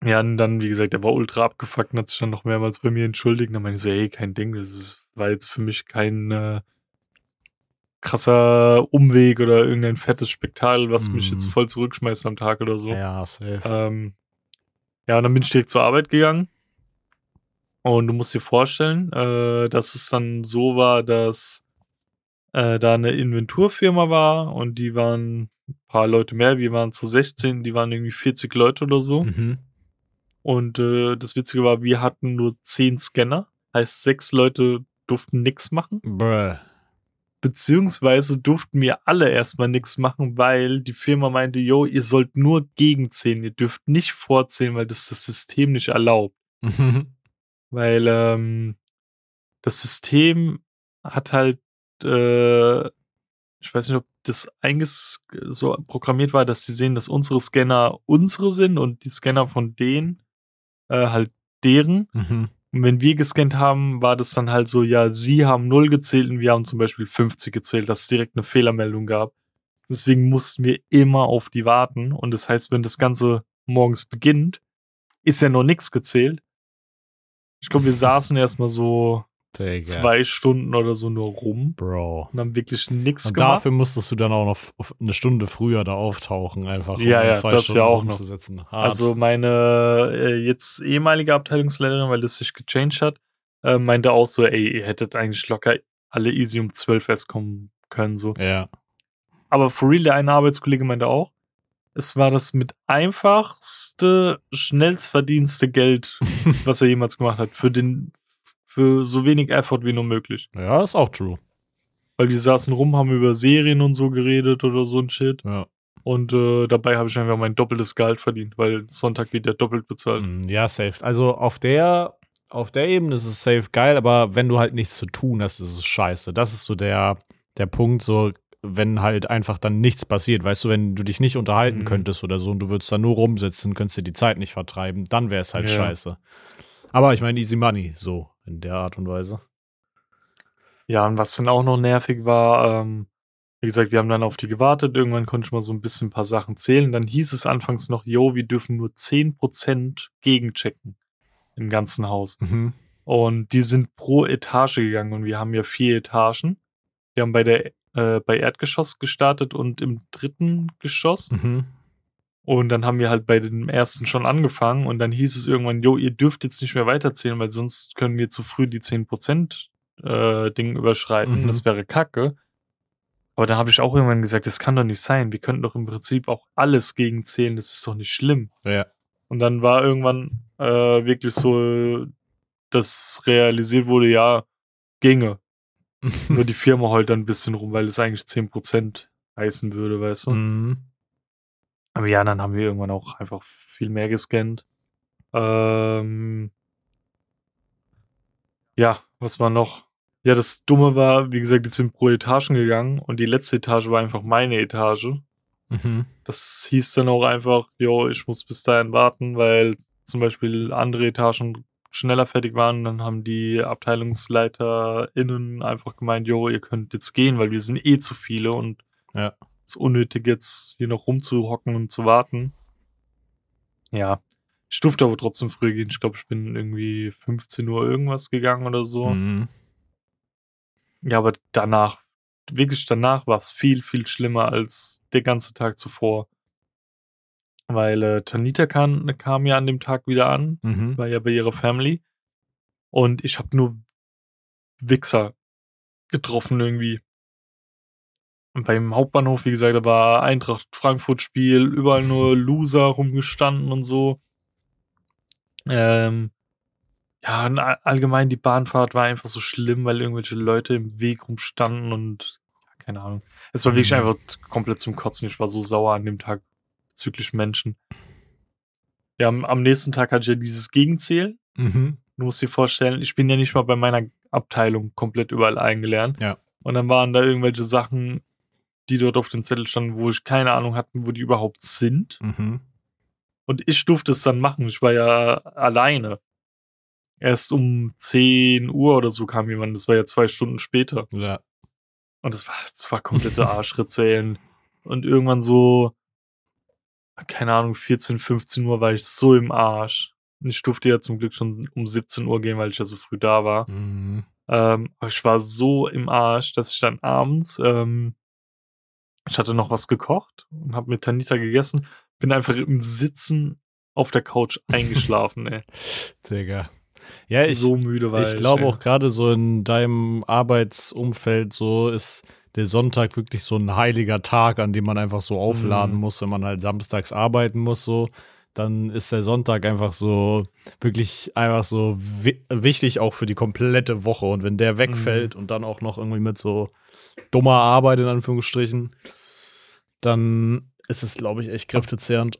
Ja, und dann, wie gesagt, der war ultra abgefuckt und hat sich dann noch mehrmals bei mir entschuldigt. Und dann meinte ich so, ey, kein Ding, das ist, war jetzt für mich kein äh, krasser Umweg oder irgendein fettes Spektakel, was mich Mhm. jetzt voll zurückschmeißt am Tag oder so. Ja, safe. Ähm, ja, und dann bin ich direkt zur Arbeit gegangen. Und du musst dir vorstellen, äh, dass es dann so war, dass äh, da eine Inventurfirma war und die waren ein paar Leute mehr, wir waren zu 16, die waren irgendwie 40 Leute oder so. Mhm. Und äh, das Witzige war, wir hatten nur 10 Scanner, heißt sechs Leute durften nichts machen, Bruh. Beziehungsweise durften wir alle erstmal nichts machen, weil die Firma meinte, yo, ihr sollt nur gegenzählen, ihr dürft nicht vorzählen, weil das das System nicht erlaubt. Mhm. Weil ähm, das System hat halt, äh, ich weiß nicht, ob das einges so programmiert war, dass sie sehen, dass unsere Scanner unsere sind und die Scanner von denen äh, halt deren. Mhm. Und wenn wir gescannt haben, war das dann halt so, ja, sie haben 0 gezählt und wir haben zum Beispiel 50 gezählt, dass es direkt eine Fehlermeldung gab. Deswegen mussten wir immer auf die warten. Und das heißt, wenn das Ganze morgens beginnt, ist ja noch nichts gezählt. Ich glaube, wir (laughs) saßen erstmal so Digga. zwei Stunden oder so nur rum Bro. und haben wirklich nichts Und gemacht. dafür musstest du dann auch noch eine Stunde früher da auftauchen, einfach um Ja, ja, zwei das Stunden ja auch noch. Also meine äh, jetzt ehemalige Abteilungsleiterin, weil das sich gechanged hat, äh, meinte auch so, ey, ihr hättet eigentlich locker alle easy um 12 erst kommen können. so. ja. Aber for real, der eine Arbeitskollege meinte auch, es war das mit einfachste, schnellstverdienste Geld, (laughs) was er jemals gemacht hat, für den für so wenig Effort wie nur möglich. ja, ist auch true. Weil die saßen rum, haben über Serien und so geredet oder so ein Shit. Ja. Und äh, dabei habe ich einfach mein doppeltes Gehalt verdient, weil Sonntag wird ja doppelt bezahlt. Mm, Ja, safe. Also auf der, auf der Ebene ist es safe geil, aber wenn du halt nichts zu tun hast, ist es scheiße. Das ist so der, der Punkt, so, wenn halt einfach dann nichts passiert. Weißt du, wenn du dich nicht unterhalten Mhm. könntest oder so und du würdest da nur rumsitzen, könntest dir die Zeit nicht vertreiben, dann wäre es halt Ja. scheiße. Aber ich meine, easy money, so, in der Art und Weise. Ja, und was dann auch noch nervig war, ähm, wie gesagt, wir haben dann auf die gewartet. Irgendwann konnte ich mal so ein bisschen ein paar Sachen zählen. Dann hieß es anfangs noch, yo, wir dürfen nur 10% gegenchecken im ganzen Haus. Mhm. Und die sind pro Etage gegangen und wir haben ja vier Etagen. Wir haben bei der äh, bei Erdgeschoss gestartet und im dritten Geschoss. Mhm. Und dann haben wir halt bei dem ersten schon angefangen und dann hieß es irgendwann, jo, ihr dürft jetzt nicht mehr weiterzählen, weil sonst können wir zu früh die 10% äh, Ding überschreiten. Mhm. Das wäre kacke. Aber dann habe ich auch irgendwann gesagt, das kann doch nicht sein. Wir könnten doch im Prinzip auch alles gegenzählen, das ist doch nicht schlimm. Ja. Und dann war irgendwann äh, wirklich so, dass realisiert wurde, ja, ginge. (laughs) Nur die Firma heult dann ein bisschen rum, weil es eigentlich 10% heißen würde, weißt du? mhm. Aber ja, dann haben wir irgendwann auch einfach viel mehr gescannt. Ähm, ja, was war noch? Ja, das Dumme war, wie gesagt, die sind pro Etagen gegangen und die letzte Etage war einfach meine Etage. Mhm. Das hieß dann auch einfach, jo, ich muss bis dahin warten, weil zum Beispiel andere Etagen schneller fertig waren, dann haben die AbteilungsleiterInnen einfach gemeint, jo, ihr könnt jetzt gehen, weil wir sind eh zu viele und Ja. Es ist unnötig, jetzt hier noch rumzuhocken und zu warten. Ja. Ich durfte aber trotzdem früh gehen. Ich glaube, ich bin irgendwie 15 Uhr irgendwas gegangen oder so. Mhm. Ja, aber danach, wirklich danach war es viel, viel schlimmer als der ganze Tag zuvor. Weil äh, Tanita kam, kam ja an dem Tag wieder an, Mhm. war ja bei ihrer Family. Und ich habe nur Wichser getroffen irgendwie. Und beim Hauptbahnhof, wie gesagt, da war Eintracht Frankfurt Spiel, überall nur (laughs) Loser rumgestanden und so. Ähm, ja, allgemein die Bahnfahrt war einfach so schlimm, weil irgendwelche Leute im Weg rumstanden und ja, keine Ahnung. Es war wirklich Mhm. einfach komplett zum Kotzen. Ich war so sauer an dem Tag bezüglich Menschen. Ja, am, am nächsten Tag hatte ich ja dieses Gegenzählen. Mhm. Du musst dir vorstellen, ich bin ja nicht mal bei meiner Abteilung komplett überall eingelernt. Ja. Und dann waren da irgendwelche Sachen, die dort auf dem Zettel standen, wo ich keine Ahnung hatte, wo die überhaupt sind. Mhm. Und ich durfte es dann machen. Ich war ja alleine. Erst um 10 Uhr oder so kam jemand. Das war ja zwei Stunden später. Ja. Und das war, das war komplette (laughs) Arschritze. Und irgendwann so, keine Ahnung, 14, 15 Uhr war ich so im Arsch. Und ich durfte ja zum Glück schon um 17 Uhr gehen, weil ich ja so früh da war. Mhm. Ähm, aber ich war so im Arsch, dass ich dann abends, ähm, ich hatte noch was gekocht und habe mit Tanita gegessen, bin einfach im Sitzen auf der Couch (laughs) eingeschlafen, ey. Digga. Ja, ich, so müde war ich. ich glaube auch gerade so in deinem Arbeitsumfeld so ist der Sonntag wirklich so ein heiliger Tag, an dem man einfach so aufladen Mhm. muss, wenn man halt samstags arbeiten muss, so. Dann ist der Sonntag einfach so wirklich einfach so wi wichtig auch für die komplette Woche. Und wenn der wegfällt und dann auch noch irgendwie mit so dummer Arbeit in Anführungsstrichen, dann ist es, glaube ich, echt kräftezehrend.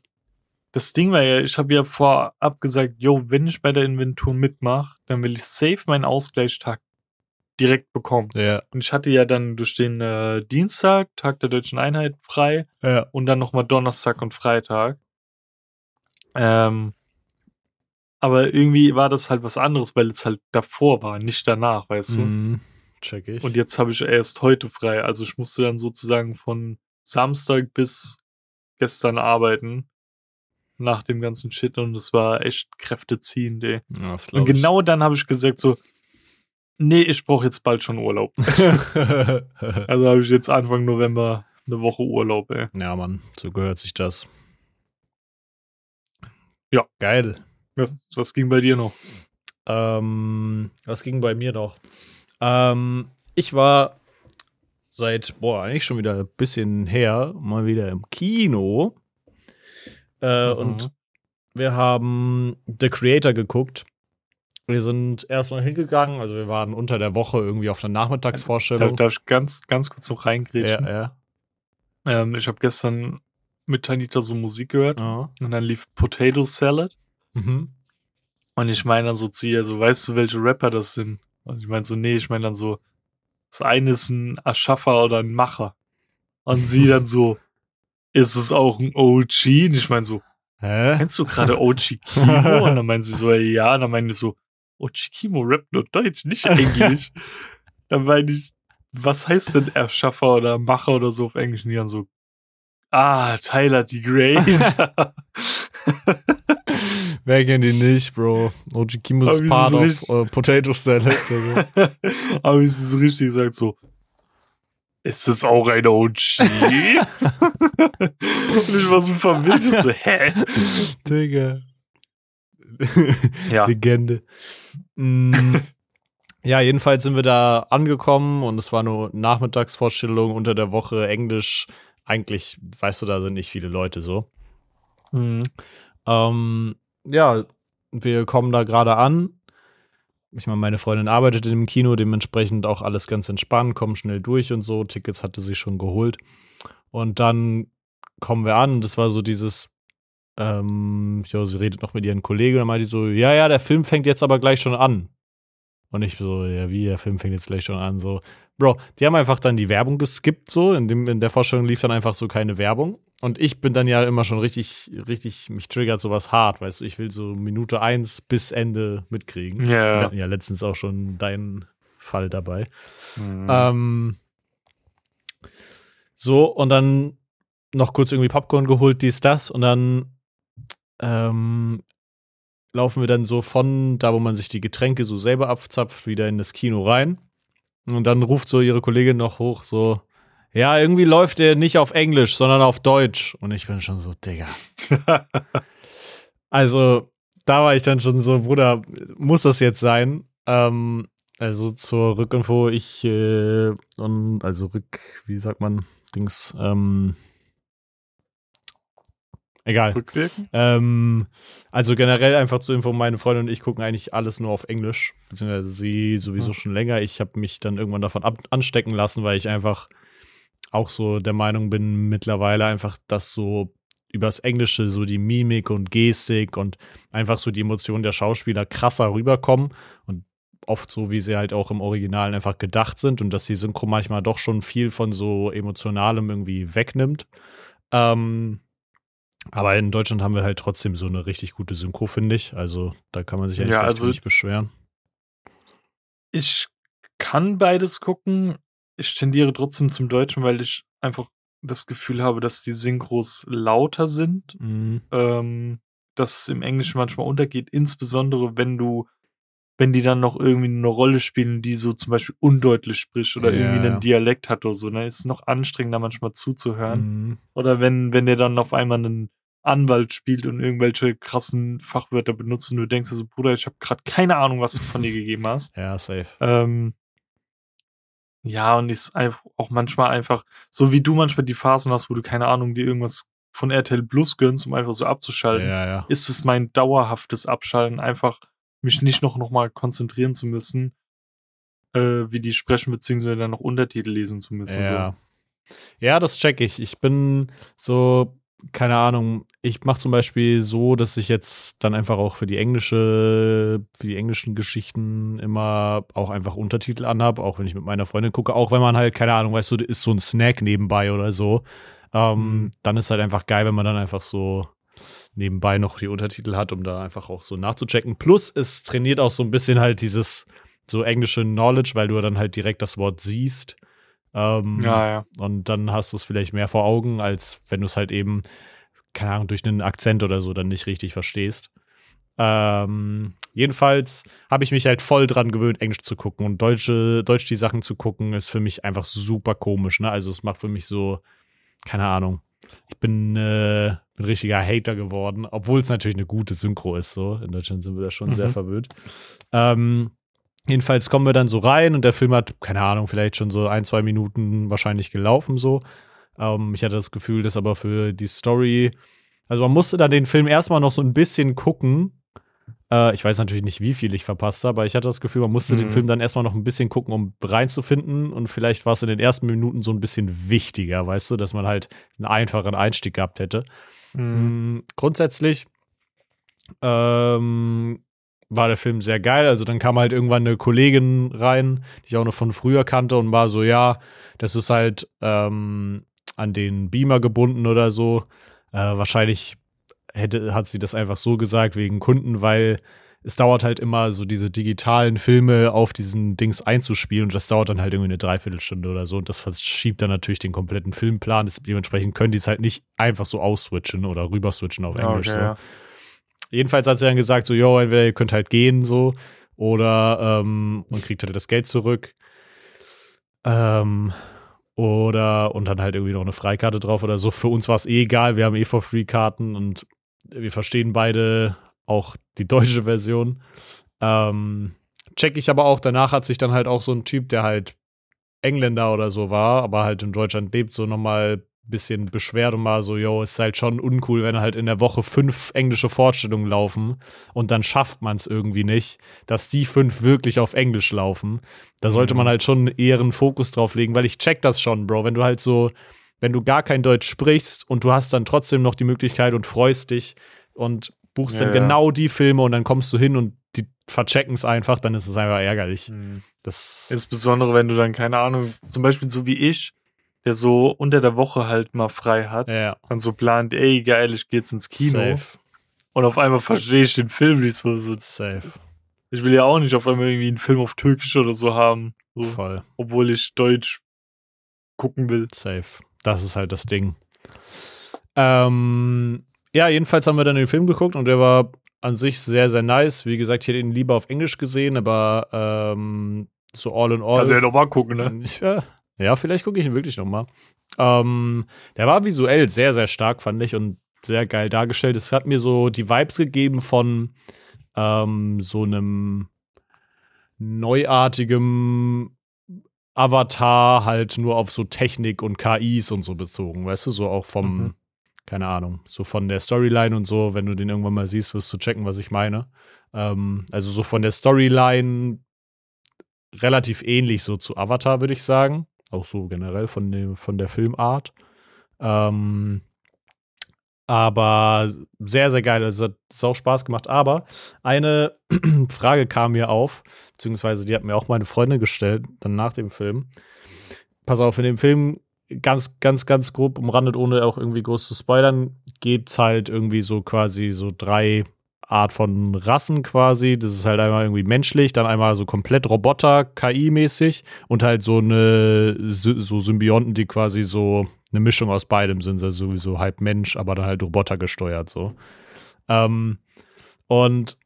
Das Ding war ja, ich habe ja vorab gesagt, yo, wenn ich bei der Inventur mitmache, dann will ich safe meinen Ausgleichstag direkt bekommen. Ja, Und ich hatte ja dann durch den äh, Dienstag, Tag der Deutschen Einheit, frei ja. und dann nochmal Donnerstag und Freitag. Ähm, aber irgendwie war das halt was anderes, weil es halt davor war, nicht danach, weißt du? Check ich. Und jetzt habe ich erst heute frei. Also ich musste dann sozusagen von Samstag bis gestern arbeiten. Nach dem ganzen Shit und es war echt kräfteziehend, ey. ja, Und glaub ich. genau dann habe ich gesagt so, nee, ich brauche jetzt bald schon Urlaub. (laughs) Also habe ich jetzt Anfang November eine Woche Urlaub, ey. ja, Mann, so gehört sich das. Ja. Geil. Was, was ging bei dir noch? Ähm, was ging bei mir noch? Ähm, ich war seit, boah, eigentlich schon wieder ein bisschen her, mal wieder im Kino. Äh, Mhm. Und wir haben The Creator geguckt. Wir sind erstmal hingegangen, also wir waren unter der Woche irgendwie auf einer Darf, Nachmittagsvorstellung. darf ich ganz, ganz kurz noch reingrätschen? ja, Ähm, ich habe gestern mit Tanita so Musik gehört ja. und dann lief Potato Salad Mhm. und ich meine dann so zu ihr, so, weißt du, welche Rapper das sind? Und ich meine so, nee, ich meine dann so, das eine ist ein Erschaffer oder ein Macher. Und sie (laughs) dann so, ist es auch ein OG? Und ich meine so, Hä? kennst du gerade OG (laughs) Kimo? Und dann meinen sie so, ja, und dann meinen die so, OG Kimo rappt nur Deutsch, nicht Englisch. (laughs) dann meine ich, was heißt denn Erschaffer oder Macher oder so auf Englisch? Und die dann so, ah, Tyler the Great. Wer kennt ihn nicht, Bro? OG Kimo Aber ist part so of äh, Potato Salad. (laughs) Digga. Aber wie sie so richtig sagt, so, ist das auch ein OG? (laughs) Und ich war so verwirrt, ich so, hä? Digga. Ja. Legende. Mm, ja, jedenfalls sind wir da angekommen und es war nur Nachmittagsvorstellung unter der Woche Englisch. Eigentlich, weißt du, da sind nicht viele Leute so. Mhm. Ähm, ja, wir kommen da gerade an. Ich meine, meine Freundin arbeitet im Kino, dementsprechend auch alles ganz entspannt, kommen schnell durch und so. Tickets hatte sie schon geholt. Und dann kommen wir an das war so dieses, ähm, ja, sie redet noch mit ihren Kollegen und dann meinte sie so, ja, ja, der Film fängt jetzt aber gleich schon an. Und ich so, ja, wie, der Film fängt jetzt gleich schon an, so. Bro, die haben einfach dann die Werbung geskippt, so. In, dem, in der Vorstellung lief dann einfach so keine Werbung. Und ich bin dann ja immer schon richtig, richtig, mich triggert sowas hart, weißt du, ich will so Minute eins bis Ende mitkriegen. Ja. Wir hatten ja letztens auch schon deinen Fall dabei. Mhm. Ähm, so, und dann noch kurz irgendwie Popcorn geholt, dies, das, und dann ähm, laufen wir dann so von da, wo man sich die Getränke so selber abzapft, wieder in das Kino rein. Und dann ruft so ihre Kollegin noch hoch, so, ja, irgendwie läuft der nicht auf Englisch, sondern auf Deutsch. Und ich bin schon so, Digga. (laughs) Also, da war ich dann schon so, Bruder, muss das jetzt sein? Ähm, also zur Rückinfo, ich, äh, und, also Rück, wie sagt man, Dings, ähm, egal. Rückwirken? Ähm, also generell einfach zur Info, meine Freundin und ich gucken eigentlich alles nur auf Englisch, beziehungsweise sie sowieso Ja. schon länger. Ich habe mich dann irgendwann davon ab anstecken lassen, weil ich einfach auch so der Meinung bin mittlerweile einfach, dass so übers Englische so die Mimik und Gestik und einfach so die Emotionen der Schauspieler krasser rüberkommen und oft so, wie sie halt auch im Original einfach gedacht sind und dass die Synchro manchmal doch schon viel von so emotionalem irgendwie wegnimmt. Ähm, aber in Deutschland haben wir halt trotzdem so eine richtig gute Synchro, finde ich. Also da kann man sich eigentlich Ja, also- nicht beschweren. Ich kann beides gucken. Ich tendiere trotzdem zum Deutschen, weil ich einfach das Gefühl habe, dass die Synchros lauter sind. Mhm. ähm, dass es im Englischen manchmal untergeht, insbesondere wenn du, wenn die dann noch irgendwie eine Rolle spielen, die so zum Beispiel undeutlich spricht oder Ja, irgendwie einen Dialekt hat oder so, dann ist es noch anstrengender manchmal zuzuhören. Mhm. Oder wenn, wenn der dann auf einmal einen Anwalt spielt und irgendwelche krassen Fachwörter benutzt und du denkst so, Bruder, ich habe gerade keine Ahnung, was du von dir (laughs) gegeben hast. Ja, safe. Ähm, ja, und ist einfach auch manchmal einfach, so wie du manchmal die Phasen hast, wo du keine Ahnung, dir irgendwas von RTL Plus gönnst, um einfach so abzuschalten Ja, ja. ist es mein dauerhaftes Abschalten, einfach mich nicht noch, noch mal konzentrieren zu müssen, äh, wie die sprechen, beziehungsweise dann noch Untertitel lesen zu müssen. Ja. Ja, das check ich. Ich bin so, keine Ahnung, ich mache zum Beispiel so, dass ich jetzt dann einfach auch für die englische, für die englischen Geschichten immer auch einfach Untertitel anhab, auch wenn ich mit meiner Freundin gucke, auch wenn man halt, keine Ahnung, weißt du, ist so ein Snack nebenbei oder so. Ähm, Mhm. Dann ist halt einfach geil, wenn man dann einfach so nebenbei noch die Untertitel hat, um da einfach auch so nachzuchecken. Plus, es trainiert auch so ein bisschen halt dieses so englische Knowledge, weil du dann halt direkt das Wort siehst. Ähm. Ja, ja. und dann hast du es vielleicht mehr vor Augen, als wenn du es halt eben, keine Ahnung, durch einen Akzent oder so dann nicht richtig verstehst. Ähm, jedenfalls habe ich mich halt voll dran gewöhnt, Englisch zu gucken und deutsche, Deutsch die Sachen zu gucken, ist für mich einfach super komisch, ne? Also es macht für mich so, keine Ahnung. Ich bin äh, ein richtiger Hater geworden, obwohl es natürlich eine gute Synchro ist, so. In Deutschland sind wir da schon sehr Mhm. verwöhnt. Ähm, jedenfalls kommen wir dann so rein und der Film hat, keine Ahnung, vielleicht schon so ein, zwei Minuten wahrscheinlich gelaufen, so. Ähm, ich hatte das Gefühl, dass aber für die Story, also man musste dann den Film erstmal noch so ein bisschen gucken. Äh, ich weiß natürlich nicht, wie viel ich verpasst habe, aber ich hatte das Gefühl, man musste den Mhm. Film dann erstmal noch ein bisschen gucken, um reinzufinden. Und vielleicht war es in den ersten Minuten so ein bisschen wichtiger, weißt du, dass man halt einen einfachen Einstieg gehabt hätte. Mhm. Mm, grundsätzlich ähm, war der Film sehr geil. Also dann kam halt irgendwann eine Kollegin rein, die ich auch noch von früher kannte und war so, ja, das ist halt ähm, an den Beamer gebunden oder so. Äh, wahrscheinlich hätte, hat sie das einfach so gesagt wegen Kunden, weil es dauert halt immer so diese digitalen Filme auf diesen Dings einzuspielen und das dauert dann halt irgendwie eine Dreiviertelstunde oder so und das verschiebt dann natürlich den kompletten Filmplan. Dementsprechend können die es halt nicht einfach so ausswitchen oder rüberswitchen auf Englisch. Okay, so. ja. Jedenfalls hat sie dann gesagt, so, yo, entweder ihr könnt halt gehen, so, oder ähm, man kriegt halt das Geld zurück. Ähm, oder und dann halt irgendwie noch eine Freikarte drauf oder so. Für uns war es eh egal, wir haben eh for free Karten und wir verstehen beide auch die deutsche Version. Ähm, check ich aber auch, danach hat sich dann halt auch so ein Typ, der halt Engländer oder so war, aber halt in Deutschland lebt, so nochmal bisschen beschwert und mal so, yo, ist halt schon uncool, wenn halt in der Woche fünf englische Vorstellungen laufen und dann schafft man es irgendwie nicht, dass die fünf wirklich auf Englisch laufen. Da sollte Mhm. man halt schon eher einen Fokus drauf legen, weil ich check das schon, Bro, wenn du halt so, wenn du gar kein Deutsch sprichst und du hast dann trotzdem noch die Möglichkeit und freust dich und buchst Ja, dann ja. genau die Filme und dann kommst du hin und die verchecken es einfach, dann ist es einfach ärgerlich. Mhm. Das Insbesondere, wenn du dann, keine Ahnung, zum Beispiel so wie ich, der so unter der Woche halt mal frei hat Ja, und so plant, ey, geil, ich geh jetzt ins Kino. safe. Und auf einmal verstehe ich den Film nicht so. so. Safe. Ich will ja auch nicht auf einmal irgendwie einen Film auf Türkisch oder so haben, so, Voll. obwohl ich Deutsch gucken will. Safe. Das ist halt das Ding. Ähm, ja, jedenfalls haben wir dann den Film geguckt und der war an sich sehr, sehr nice. Wie gesagt, ich hätte ihn lieber auf Englisch gesehen, aber ähm, so all in all. Also ja nochmal gucken, ne? Ja, ja, vielleicht gucke ich ihn wirklich nochmal. Ähm, der war visuell sehr, sehr stark, fand ich, und sehr geil dargestellt. Es hat mir so die Vibes gegeben von ähm, so einem neuartigem Avatar, halt nur auf so Technik und KIs und so bezogen, weißt du, so auch vom, Mhm. keine Ahnung, so von der Storyline und so, wenn du den irgendwann mal siehst, wirst du checken, was ich meine. Ähm, also so von der Storyline relativ ähnlich so zu Avatar, würde ich sagen. Auch so generell von, dem, von der Filmart. Ähm, aber sehr, sehr geil. Also hat es auch Spaß gemacht. Aber eine (clears throat) Frage kam mir auf, beziehungsweise die hat mir auch meine Freundin gestellt, dann nach dem Film. Pass auf, in dem Film, ganz, ganz, ganz grob umrandet, ohne auch irgendwie groß zu spoilern, geht es halt irgendwie so quasi so drei Art von Rassen quasi. Das ist halt einmal irgendwie menschlich, dann einmal so komplett Roboter, KI-mäßig und halt so eine so Symbionten, die quasi so eine Mischung aus beidem sind, also sowieso halb Mensch, aber dann halt Roboter gesteuert so. Ähm, und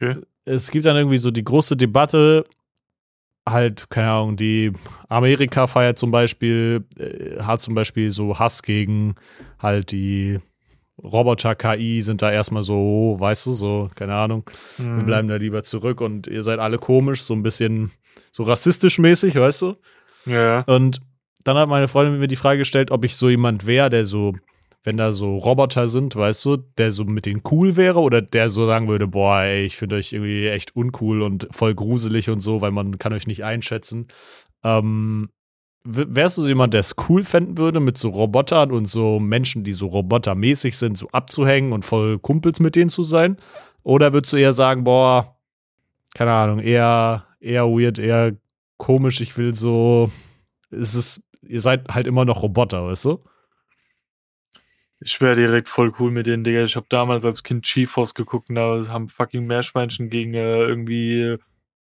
Okay. es gibt dann irgendwie so die große Debatte, halt, keine Ahnung, die Amerika feiert zum Beispiel, äh, hat zum Beispiel so Hass gegen halt die Roboter-KI sind da erstmal so, weißt du, so, keine Ahnung, wir Mhm. bleiben da lieber zurück und ihr seid alle komisch, so ein bisschen so rassistisch mäßig, weißt du? Ja. Und dann hat meine Freundin mir die Frage gestellt, ob ich so jemand wäre, der so, wenn da so Roboter sind, weißt du, der so mit denen cool wäre oder der so sagen würde, boah, ey, ich finde euch irgendwie echt uncool und voll gruselig und so, weil man kann euch nicht einschätzen. Ähm, wärst du so jemand, der es cool fänden würde, mit so Robotern und so Menschen, die so robotermäßig sind, so abzuhängen und voll Kumpels mit denen zu sein? Oder würdest du eher sagen, boah, keine Ahnung, eher, eher weird, eher komisch, ich will so, es ist, ihr seid halt immer noch Roboter, weißt du? Ich wäre direkt voll cool mit denen, Digga. Ich habe damals als Kind GeForce geguckt und da haben fucking Meerschweinchen gegen äh, irgendwie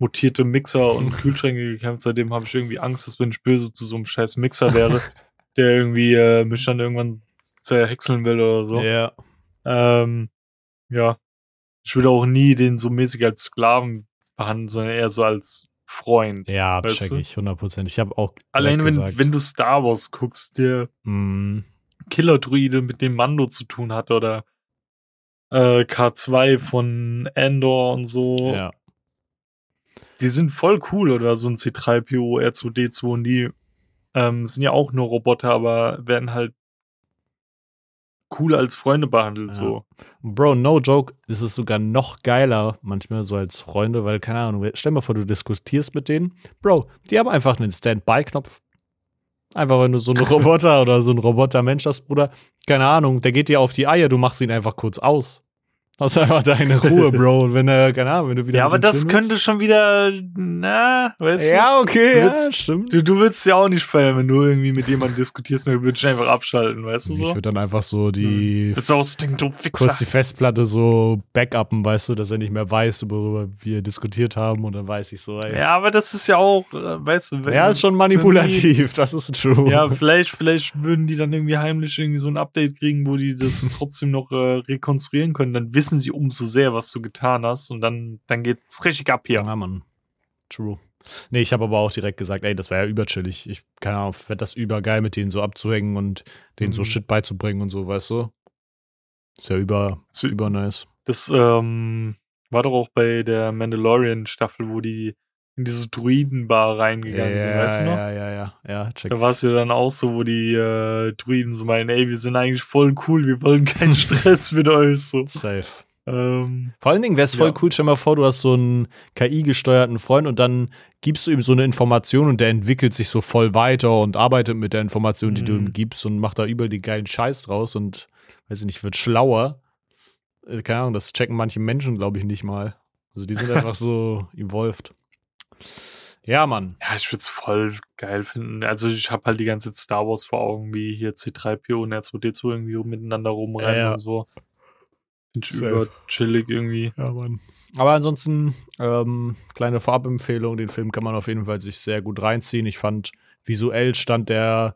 mutierte Mixer und (laughs) Kühlschränke gekämpft. Seitdem habe ich irgendwie Angst, dass wenn ich böse zu so einem scheiß Mixer wäre, (laughs) der irgendwie äh, mich dann irgendwann zerhäckseln will oder so. Ja. Ähm, ja. Ich würde auch nie den so mäßig als Sklaven behandeln, sondern eher so als Freund. Ja, check ich, 100%. Ich habe auch. Allein wenn, gesagt, wenn du Star Wars guckst, der mm, Killer-Druide mit dem Mando zu tun hat oder äh, K2 von Endor und so. ja. Die sind voll cool oder so ein C3PO, R2D2 und die ähm, sind ja auch nur Roboter, aber werden halt cool als Freunde behandelt Ja. so. Bro, no joke, es ist sogar noch geiler, manchmal so als Freunde, weil, keine Ahnung, stell mal vor, du diskutierst mit denen. Bro, die haben einfach einen Standby-Knopf. Einfach, wenn du so einen (laughs) Roboter oder so einen Roboter-Mensch hast, Bruder, keine Ahnung, der geht dir auf die Eier, du machst ihn einfach kurz aus. Hast einfach deine Ruhe, (laughs) Bro. Und wenn er, keine Ahnung, wenn du wieder. Ja, aber das könnte schon wieder, na, weißt willst. Ja, okay, Du ja, willst- stimmt. du, du willst ja auch nicht feiern, wenn du irgendwie mit jemandem diskutierst, dann würdest du einfach abschalten, weißt du Ich so? würde dann einfach so die Willst du auch so denken, du kurz die Festplatte so backuppen, weißt du, dass er nicht mehr weiß, worüber wir diskutiert haben und dann weiß ich so, ey. Ja, aber das ist ja auch, äh, weißt du, wenn, Ja, ist schon manipulativ, das ist true. Ja, vielleicht, vielleicht würden die dann irgendwie heimlich irgendwie so ein Update kriegen, wo die das (laughs) trotzdem noch äh, rekonstruieren können. Dann wissen sie umso sehr, was du getan hast und dann, dann geht's richtig ab hier. Ja, Mann. True. Nee, ich habe aber auch direkt gesagt, ey, das wäre ja überchillig. Ich, keine Ahnung, fände das übergeil, mit denen so abzuhängen und denen so Mhm. Shit beizubringen und so, weißt du? Ist ja über, So- über nice. Das ähm, war doch auch bei der Mandalorian-Staffel, wo die in diese Druidenbar reingegangen sind, weißt du noch? ja, ja, ja, ja, check. Da war es ja dann auch so, wo die äh, Druiden so meinen, ey, wir sind eigentlich voll cool, wir wollen keinen (laughs) Stress mit euch. So. Safe. Ähm, Vor allen Dingen wäre es voll Ja. cool, stell mal vor, du hast so einen KI-gesteuerten Freund und dann gibst du ihm so eine Information und der entwickelt sich so voll weiter und arbeitet mit der Information, die du Mhm. ihm gibst und macht da überall die geilen Scheiß draus und, weiß ich nicht, wird schlauer. Äh, Keine Ahnung, das checken manche Menschen, glaube ich, nicht mal. Also die sind (laughs) einfach so evolved. Ja, Mann. Ja, ich würde es voll geil finden. Also ich habe halt die ganze Star Wars vor Augen, wie hier C3PO und R2D2 irgendwie miteinander rumrennen Ja, ja. und so. Finde ich Safe. über chillig irgendwie. Ja, Mann. Aber ansonsten, ähm, kleine Farbempfehlung, den Film kann man auf jeden Fall sich sehr gut reinziehen. Ich fand, visuell stand der,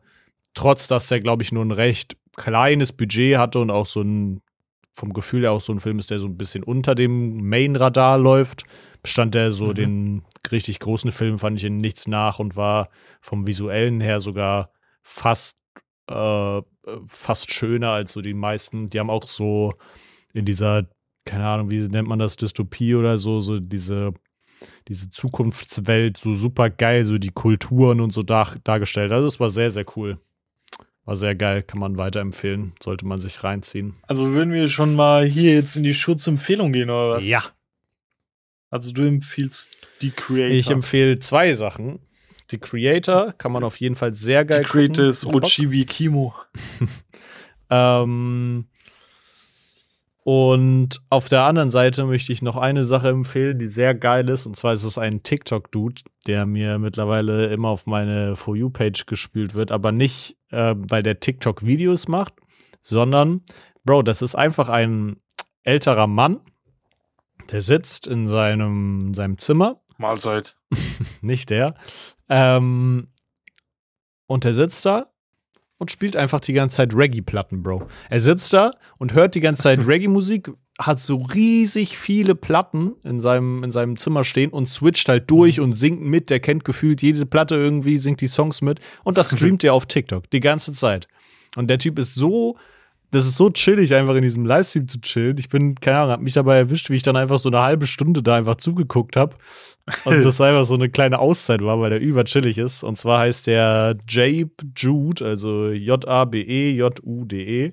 trotz dass der, glaube ich, nur ein recht kleines Budget hatte und auch so ein, vom Gefühl her auch so ein Film ist, der so ein bisschen unter dem Main-Radar läuft, stand der so Mhm. den richtig großen Film, fand ich in nichts nach und war vom visuellen her sogar fast, äh, fast schöner als so die meisten. Die haben auch so in dieser, keine Ahnung, wie nennt man das, Dystopie oder so, so diese, diese Zukunftswelt so super geil, so die Kulturen und so dar dargestellt. Also es war sehr, sehr cool. War sehr geil, kann man weiterempfehlen, sollte man sich reinziehen. Also würden wir schon mal hier jetzt in die Schutzempfehlung gehen, oder was? Ja, Also du empfiehlst die Creator. ich empfehle zwei Sachen. Die Creator kann man auf jeden Fall sehr geil die Creator gucken. ist Ochibi Kimo. (laughs) Ähm, und auf der anderen Seite möchte ich noch eine Sache empfehlen, die sehr geil ist. Und zwar ist es ein TikTok-Dude, der mir mittlerweile immer auf meine For You-Page gespielt wird, aber nicht, äh, weil der TikTok-Videos macht, sondern, Bro, das ist einfach ein älterer Mann, der sitzt in seinem, seinem Zimmer Mahlzeit. (laughs) nicht der. Ähm, und er sitzt da und spielt einfach die ganze Zeit Reggae-Platten, Bro. Er sitzt da und hört die ganze Zeit (laughs) Reggae-Musik, hat so riesig viele Platten in seinem, in seinem Zimmer stehen und switcht halt durch und singt mit. Der kennt gefühlt jede Platte irgendwie, singt die Songs mit. Und das (laughs) streamt er auf TikTok die ganze Zeit. Und der Typ ist so, das ist so chillig, einfach in diesem Livestream zu chillen. Ich bin, keine Ahnung, hab mich dabei erwischt, wie ich dann einfach so eine halbe Stunde da einfach zugeguckt habe. Und (laughs) das einfach so eine kleine Auszeit war, weil der überchillig ist. Und zwar heißt der Jabe Jude, also E J-A-B-E-J-U-D-E.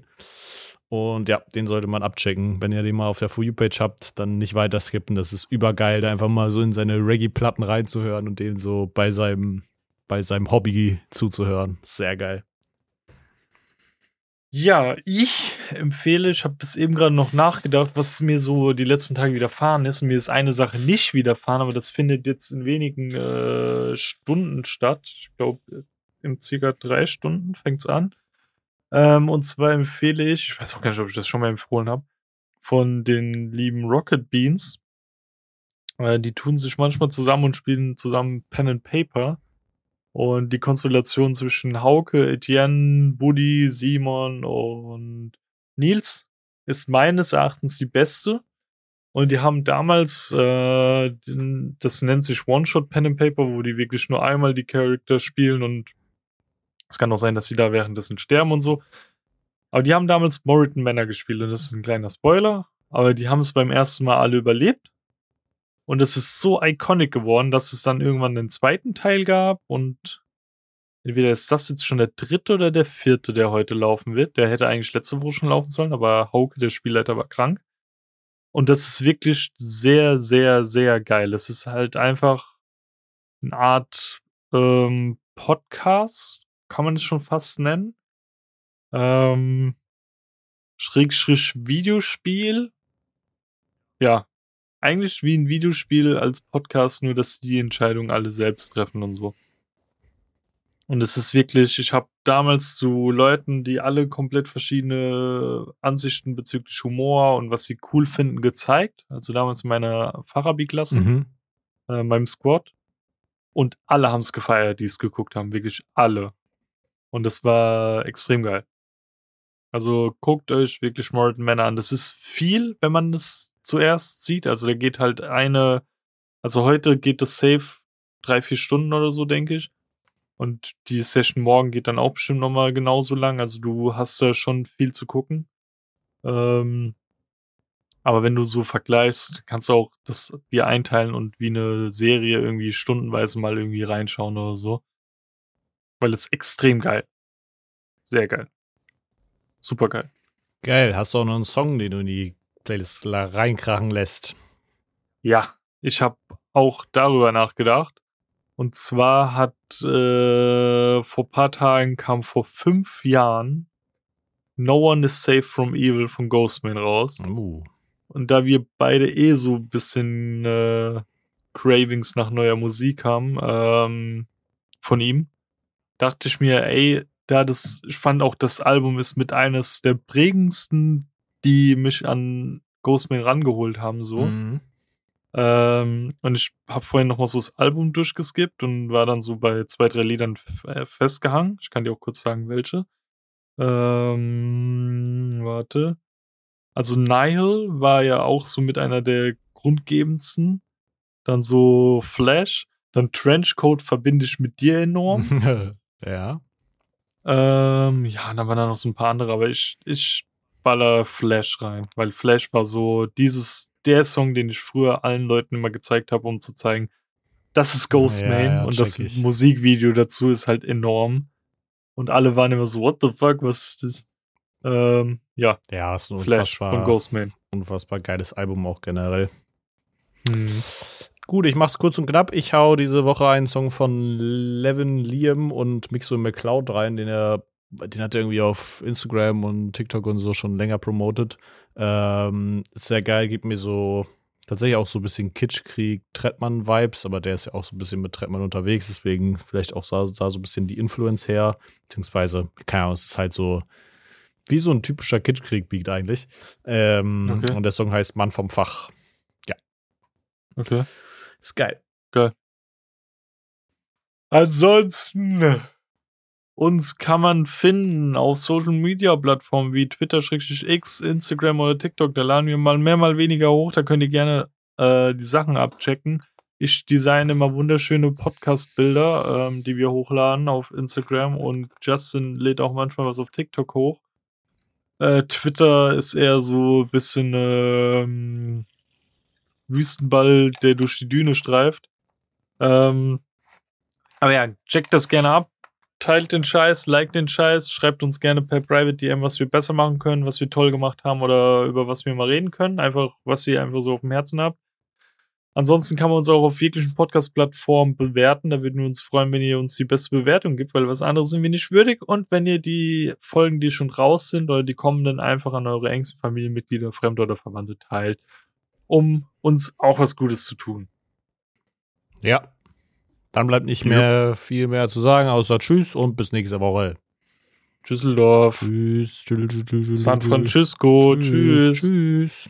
Und ja, den sollte man abchecken. Wenn ihr den mal auf der For You-Page habt, dann nicht weiter skippen. Das ist übergeil, da einfach mal so in seine Reggae-Platten reinzuhören und den so bei seinem, bei seinem Hobby zuzuhören. Sehr geil. Ja, ich empfehle, ich habe bis eben gerade noch nachgedacht, was mir so die letzten Tage widerfahren ist. Und mir ist eine Sache nicht widerfahren, aber das findet jetzt in wenigen äh, Stunden statt. Ich glaube, in circa drei Stunden fängt's an. Ähm, und zwar empfehle ich, ich weiß auch gar nicht, ob ich das schon mal empfohlen habe, von den lieben Rocket Beans. Äh, die tun sich manchmal zusammen und spielen zusammen Pen and Paper. Und die Konstellation zwischen Hauke, Etienne, Buddy, Simon und Nils ist meines Erachtens die beste. Und die haben damals, äh, den- das nennt sich One-Shot Pen and Paper, wo die wirklich nur einmal die Charakter spielen und es kann auch sein, dass sie da währenddessen sterben und so. Aber die haben damals Moritan Manor gespielt und das ist ein kleiner Spoiler. Aber die haben es beim ersten Mal alle überlebt. Und es ist so iconic geworden, dass es dann irgendwann einen zweiten Teil gab und entweder ist das jetzt schon der dritte oder der vierte, der heute laufen wird. Der hätte eigentlich letzte Woche schon laufen sollen, aber Hauke, der Spielleiter, war krank. Und das ist wirklich sehr, sehr, sehr geil. Es ist halt einfach eine Art ähm, Podcast, kann man es schon fast nennen. Ähm, Schrägstrich Videospiel. Ja, eigentlich wie ein Videospiel als Podcast, nur dass die Entscheidungen alle selbst treffen und so. Und es ist wirklich, ich habe damals zu Leuten, die alle komplett verschiedene Ansichten bezüglich Humor und was sie cool finden, gezeigt. Also damals in meiner Fachabi-Klasse, Mhm. äh, meinem Squad. Und alle haben es gefeiert, die es geguckt haben. Wirklich alle. Und das war extrem geil. Also guckt euch wirklich Morton Manor an. Das ist viel, wenn man das zuerst sieht. Also da geht halt eine, also heute geht das safe drei, vier Stunden oder so, denke ich. Und die Session morgen geht dann auch bestimmt nochmal genauso lang. Also du hast da schon viel zu gucken. Ähm, aber wenn du so vergleichst, kannst du auch das dir einteilen und wie eine Serie irgendwie stundenweise mal irgendwie reinschauen oder so. Weil es extrem geil. Sehr geil. Super geil. Geil. Hast du auch noch einen Song, den du in die Playlist la- reinkrachen lässt? Ja, ich habe auch darüber nachgedacht. Und zwar hat äh, vor paar Tagen kam vor fünf Jahren No One is Safe from Evil von Ghostman raus. Uh. Und da wir beide eh so ein bisschen äh, Cravings nach neuer Musik haben ähm, von ihm, dachte ich mir, ey, da das, ich fand auch das Album ist mit eines der prägendsten, die mich an Ghostman rangeholt haben, so. Mhm. Ähm, und ich habe vorhin noch mal so das Album durchgeskippt und war dann so bei zwei, drei Liedern äh, festgehangen. Ich kann dir auch kurz sagen, welche. Ähm, warte. Also Nihil war ja auch so mit einer der grundgebendsten. Dann so Flash. Dann Trenchcoat verbinde ich mit dir enorm. (laughs) ja. Ähm, ja, dann waren da noch so ein paar andere, aber ich, ich baller Flash rein, weil Flash war so dieses, der Song, den ich früher allen Leuten immer gezeigt habe, um zu zeigen, das ist Ghostman Ja, ja, und das ich. Musikvideo dazu ist halt enorm. Und alle waren immer so, what the fuck, was ist das? Ähm, ja, Ja, ist ein Flash von unfassbar, Ghostman. unfassbar geiles Album auch generell. Hm. Gut, ich mach's kurz und knapp. Ich hau diese Woche einen Song von Levin Liam und Mixo McCloud rein, den er, den hat er irgendwie auf Instagram und TikTok und so schon länger promotet. Ähm, ist sehr geil, gibt mir so tatsächlich auch so ein bisschen Kitschkrieg, Trettmann-Vibes, aber der ist ja auch so ein bisschen mit Trettmann unterwegs, deswegen vielleicht auch sah, sah so ein bisschen die Influence her, beziehungsweise, keine Ahnung, es ist halt so wie so ein typischer Kitschkrieg-Beat eigentlich. Ähm, Okay. Und der Song heißt Mann vom Fach. Okay. Ist geil. Ansonsten, uns kann man finden auf Social Media Plattformen wie Twitter, X, Instagram oder TikTok. Da laden wir mal mehr, mal weniger hoch. Da könnt ihr gerne äh, die Sachen abchecken. Ich designe immer wunderschöne Podcast-Bilder, ähm, die wir hochladen auf Instagram und Justin lädt auch manchmal was auf TikTok hoch. Äh, Twitter ist eher so ein bisschen ähm, Wüstenball, der durch die Düne streift. Ähm, aber ja, checkt das gerne ab. Teilt den Scheiß, liked den Scheiß, schreibt uns gerne per Private DM, was wir besser machen können, was wir toll gemacht haben oder über was wir mal reden können. Einfach, was ihr einfach so auf dem Herzen habt. Ansonsten kann man uns auch auf jeglichen Podcast-Plattformen bewerten. Da würden wir uns freuen, wenn ihr uns die beste Bewertung gibt, weil was anderes sind wir nicht würdig. Und wenn ihr die Folgen, die schon raus sind oder die kommenden, einfach an eure engsten Familienmitglieder, Fremde oder Verwandte teilt, um uns auch was Gutes zu tun. Ja. Dann bleibt nicht Ja. mehr viel mehr zu sagen, außer Tschüss und bis nächste Woche. Düsseldorf, Tschüss. Tschüss. San Francisco, tschüss. Tschüss.